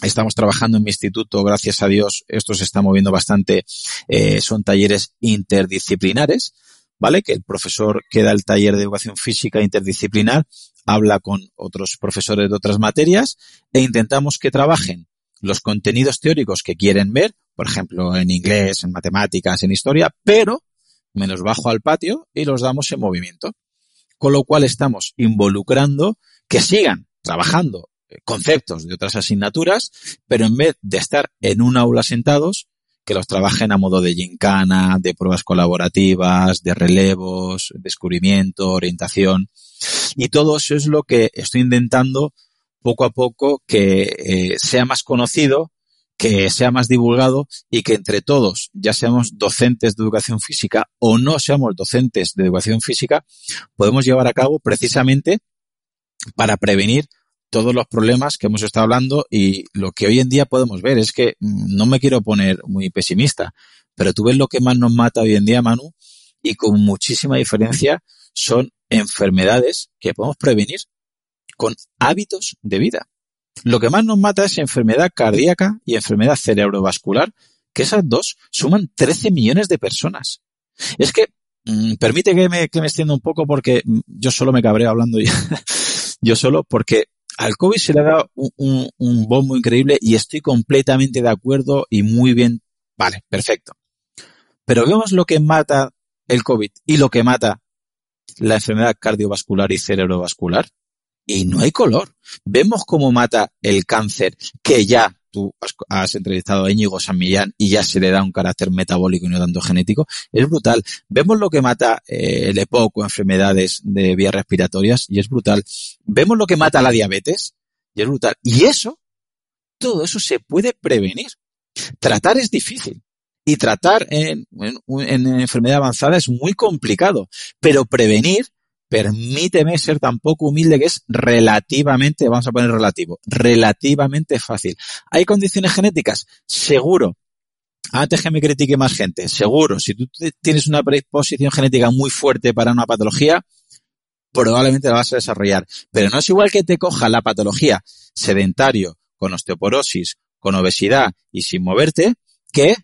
Estamos trabajando en mi instituto, gracias a Dios, esto se está moviendo bastante, eh, son talleres interdisciplinares, ¿vale? Que el profesor que da el taller de educación física interdisciplinar habla con otros profesores de otras materias e intentamos que trabajen los contenidos teóricos que quieren ver, por ejemplo, en inglés, en matemáticas, en historia, pero me los bajo al patio y los damos en movimiento. Con lo cual estamos involucrando que sigan trabajando conceptos de otras asignaturas, pero en vez de estar en un aula sentados, que los trabajen a modo de gincana, de pruebas colaborativas, de relevos, descubrimiento, orientación. Y todo eso es lo que estoy intentando poco a poco que eh, sea más conocido, que sea más divulgado y que entre todos, ya seamos docentes de educación física o no seamos docentes de educación física, podemos llevar a cabo precisamente para prevenir todos los problemas que hemos estado hablando y lo que hoy en día podemos ver. Es que mm, no me quiero poner muy pesimista, pero tú ves lo que más nos mata hoy en día, Manu, y con muchísima diferencia son enfermedades que podemos prevenir con hábitos de vida. Lo que más nos mata es enfermedad cardíaca y enfermedad cerebrovascular, que esas dos suman 13 millones de personas. Es que, mm, permite que me, extienda un poco porque mm, yo solo me cabreo hablando ya. yo solo porque al COVID se le ha dado un, un, bombo increíble y estoy completamente de acuerdo y muy bien. Vale, perfecto. Pero vemos lo que mata el COVID y lo que mata la enfermedad cardiovascular y cerebrovascular y no hay color. Vemos cómo mata el cáncer, que ya tú has, entrevistado a Íñigo San Millán y ya se le da un carácter metabólico y no tanto genético. Es brutal. Vemos lo que mata eh, el EPOC o enfermedades de vías respiratorias y es brutal. Vemos lo que mata la diabetes y es brutal. Y eso, todo eso se puede prevenir. Tratar es difícil. Y tratar en, en enfermedad avanzada es muy complicado. Pero prevenir permíteme ser tan poco humilde que es relativamente, vamos a poner relativo, relativamente fácil. ¿Hay condiciones genéticas? Seguro. Antes que me critique más gente, seguro. Si tú tienes una predisposición genética muy fuerte para una patología, probablemente la vas a desarrollar. Pero no es igual que te coja la patología sedentario, con osteoporosis, con obesidad y sin moverte, que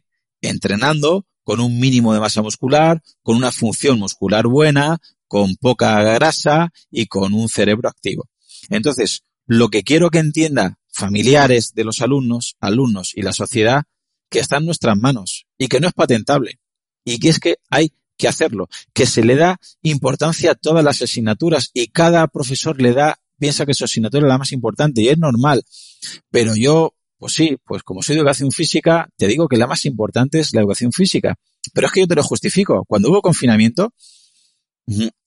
entrenando con un mínimo de masa muscular, con una función muscular buena, con poca grasa y con un cerebro activo. Entonces, lo que quiero que entienda familiares de los alumnos, alumnos y la sociedad que está en nuestras manos y que no es patentable y que es que hay que hacerlo, que se le da importancia a todas las asignaturas y cada profesor le da, piensa que su asignatura es la más importante y es normal. Pero yo, pues sí, pues como soy de educación física, te digo que la más importante es la educación física. Pero es que yo te lo justifico. Cuando hubo confinamiento,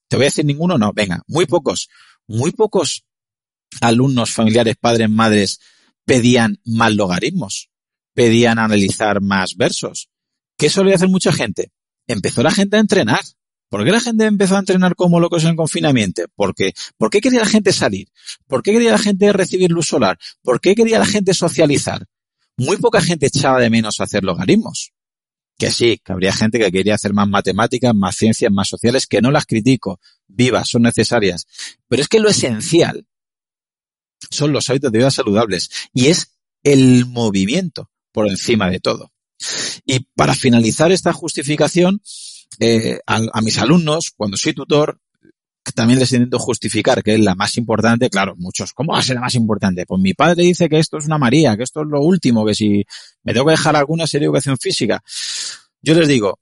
te voy a decir ninguno, no, venga, muy pocos, muy pocos alumnos, familiares, padres, madres pedían más logaritmos, pedían analizar más versos. ¿Qué solía hacer mucha gente? Empezó la gente a entrenar. ¿Por qué la gente empezó a entrenar como locos en confinamiento? Porque, ¿Por qué quería la gente salir? ¿Por qué quería la gente recibir luz solar? ¿Por qué quería la gente socializar? Muy poca gente echaba de menos hacer logaritmos. Que sí, que habría gente que quería hacer más matemáticas, más ciencias, más sociales, que no las critico. Vivas, son necesarias. Pero es que lo esencial son los hábitos de vida saludables y es el movimiento por encima de todo. Y para finalizar esta justificación, eh, a, mis alumnos, cuando soy tutor, también les intento justificar que es la más importante. Claro, muchos, ¿cómo va a ser la más importante? Pues mi padre dice que esto es una María, que esto es lo último, que si me tengo que dejar alguna serie de educación física. Yo les digo,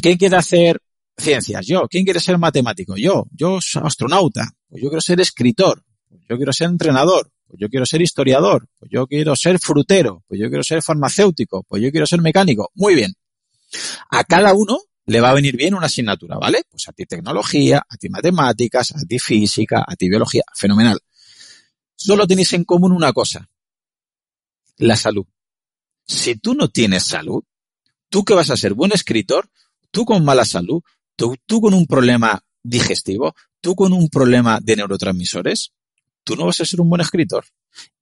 ¿quién quiere hacer ciencias? Yo. ¿Quién quiere ser matemático? Yo. Yo soy astronauta. Pues yo quiero ser escritor. Pues yo quiero ser entrenador pues yo quiero ser historiador, pues yo quiero ser frutero, pues yo quiero ser farmacéutico, pues yo quiero ser mecánico. Muy bien. A cada uno le va a venir bien una asignatura, ¿vale? Pues a ti tecnología, a ti matemáticas, a ti física, a ti biología. Fenomenal. Solo tenéis en común una cosa. La salud. Si tú no tienes salud, tú que vas a ser buen escritor, tú con mala salud, tú, con un problema digestivo, tú con un problema de neurotransmisores, tú no vas a ser un buen escritor.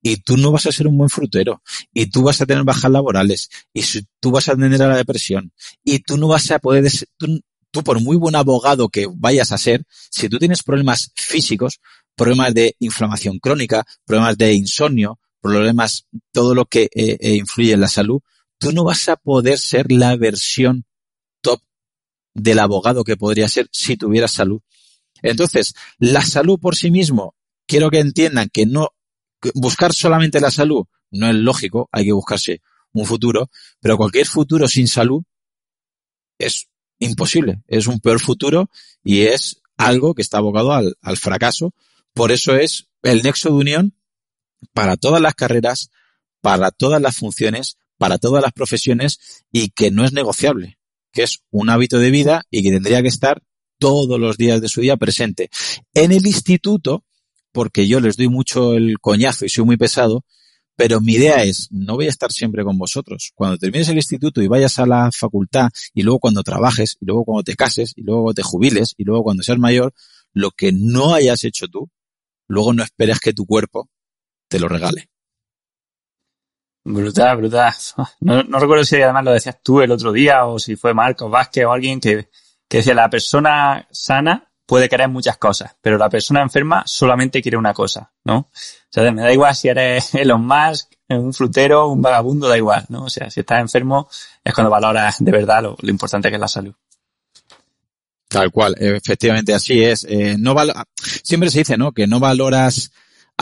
Y tú no vas a ser un buen frutero. Y tú vas a tener bajas laborales. Y tú vas a tener a la depresión. Y tú no vas a poder, tú, tú por muy buen abogado que vayas a ser, si tú tienes problemas físicos, problemas de inflamación crónica, problemas de insomnio, problemas, todo lo que eh, eh, influye en la salud, tú no vas a poder ser la versión top del abogado que podría ser si tuvieras salud. Entonces, la salud por sí mismo quiero que entiendan que no, buscar solamente la salud no es lógico, hay que buscarse un futuro, pero cualquier futuro sin salud es imposible, es un peor futuro y es algo que está abocado al, al fracaso. Por eso es el nexo de unión para todas las carreras, para todas las funciones, para todas las profesiones y que no es negociable, que es un hábito de vida y que tendría que estar todos los días de su día presente. En el instituto porque yo les doy mucho el coñazo y soy muy pesado, pero mi idea es, no voy a estar siempre con vosotros. Cuando termines el instituto y vayas a la facultad, y luego cuando trabajes, y luego cuando te cases, y luego te jubiles, y luego cuando seas mayor, lo que no hayas hecho tú, luego no esperes que tu cuerpo te lo regale. Brutal, brutal. No, no recuerdo si además lo decías tú el otro día o si fue Marcos Vázquez o alguien que, que decía, la persona sana puede querer muchas cosas, pero la persona enferma solamente quiere una cosa, ¿no? O sea, me da igual si eres Elon Musk, un frutero, un vagabundo, da igual, ¿no? O sea, si estás enfermo es cuando valoras de verdad lo, importante que es la salud. Tal cual, efectivamente así es. Eh, no Siempre se dice, ¿no? Que no valoras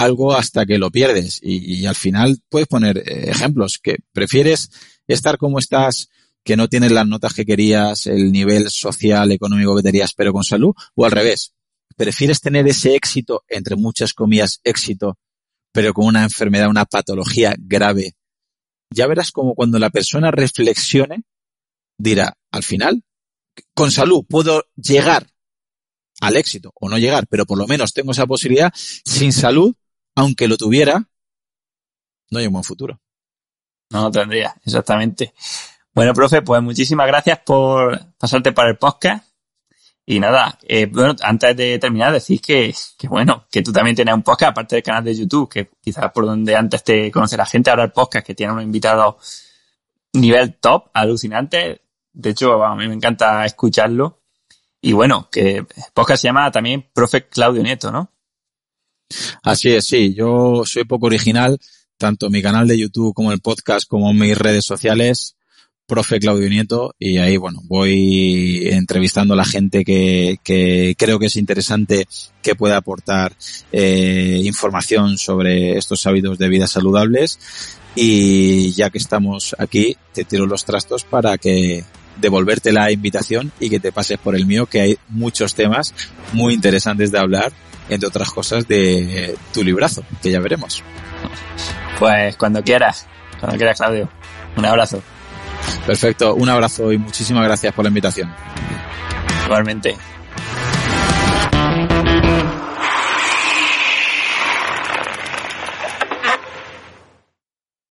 algo hasta que lo pierdes y, al final puedes poner eh, ejemplos que prefieres estar como estás que no tienes las notas que querías, el nivel social, económico que querías, pero con salud, o al revés. ¿Prefieres tener ese éxito, entre muchas comillas, éxito, pero con una enfermedad, una patología grave? Ya verás como cuando la persona reflexione, dirá, al final, con salud puedo llegar al éxito o no llegar, pero por lo menos tengo esa posibilidad. Sin salud, aunque lo tuviera, no hay un buen futuro. No lo tendría, exactamente. Bueno, profe, pues muchísimas gracias por pasarte para el podcast. Y nada, eh, bueno, antes de terminar, decís que, que, bueno, que tú también tienes un podcast, aparte del canal de YouTube, que quizás por donde antes te conoce la gente, ahora el podcast que tiene un invitado nivel top, alucinante. De hecho, a mí me encanta escucharlo. Y bueno, que el podcast se llama también Profe Claudio Nieto, ¿no? Así es, sí. Yo soy poco original, tanto mi canal de YouTube como el podcast como mis redes sociales profe Claudio Nieto y ahí, bueno, voy entrevistando a la gente que, que creo que es interesante que pueda aportar eh, información sobre estos hábitos de vida saludables y ya que estamos aquí, te tiro los trastos para que devolverte la invitación y que te pases por el mío, que hay muchos temas muy interesantes de hablar, entre otras cosas de tu librazo, que ya veremos. Pues cuando quieras, cuando quieras, Claudio. Un abrazo. Perfecto, un abrazo y muchísimas gracias por la invitación. Igualmente.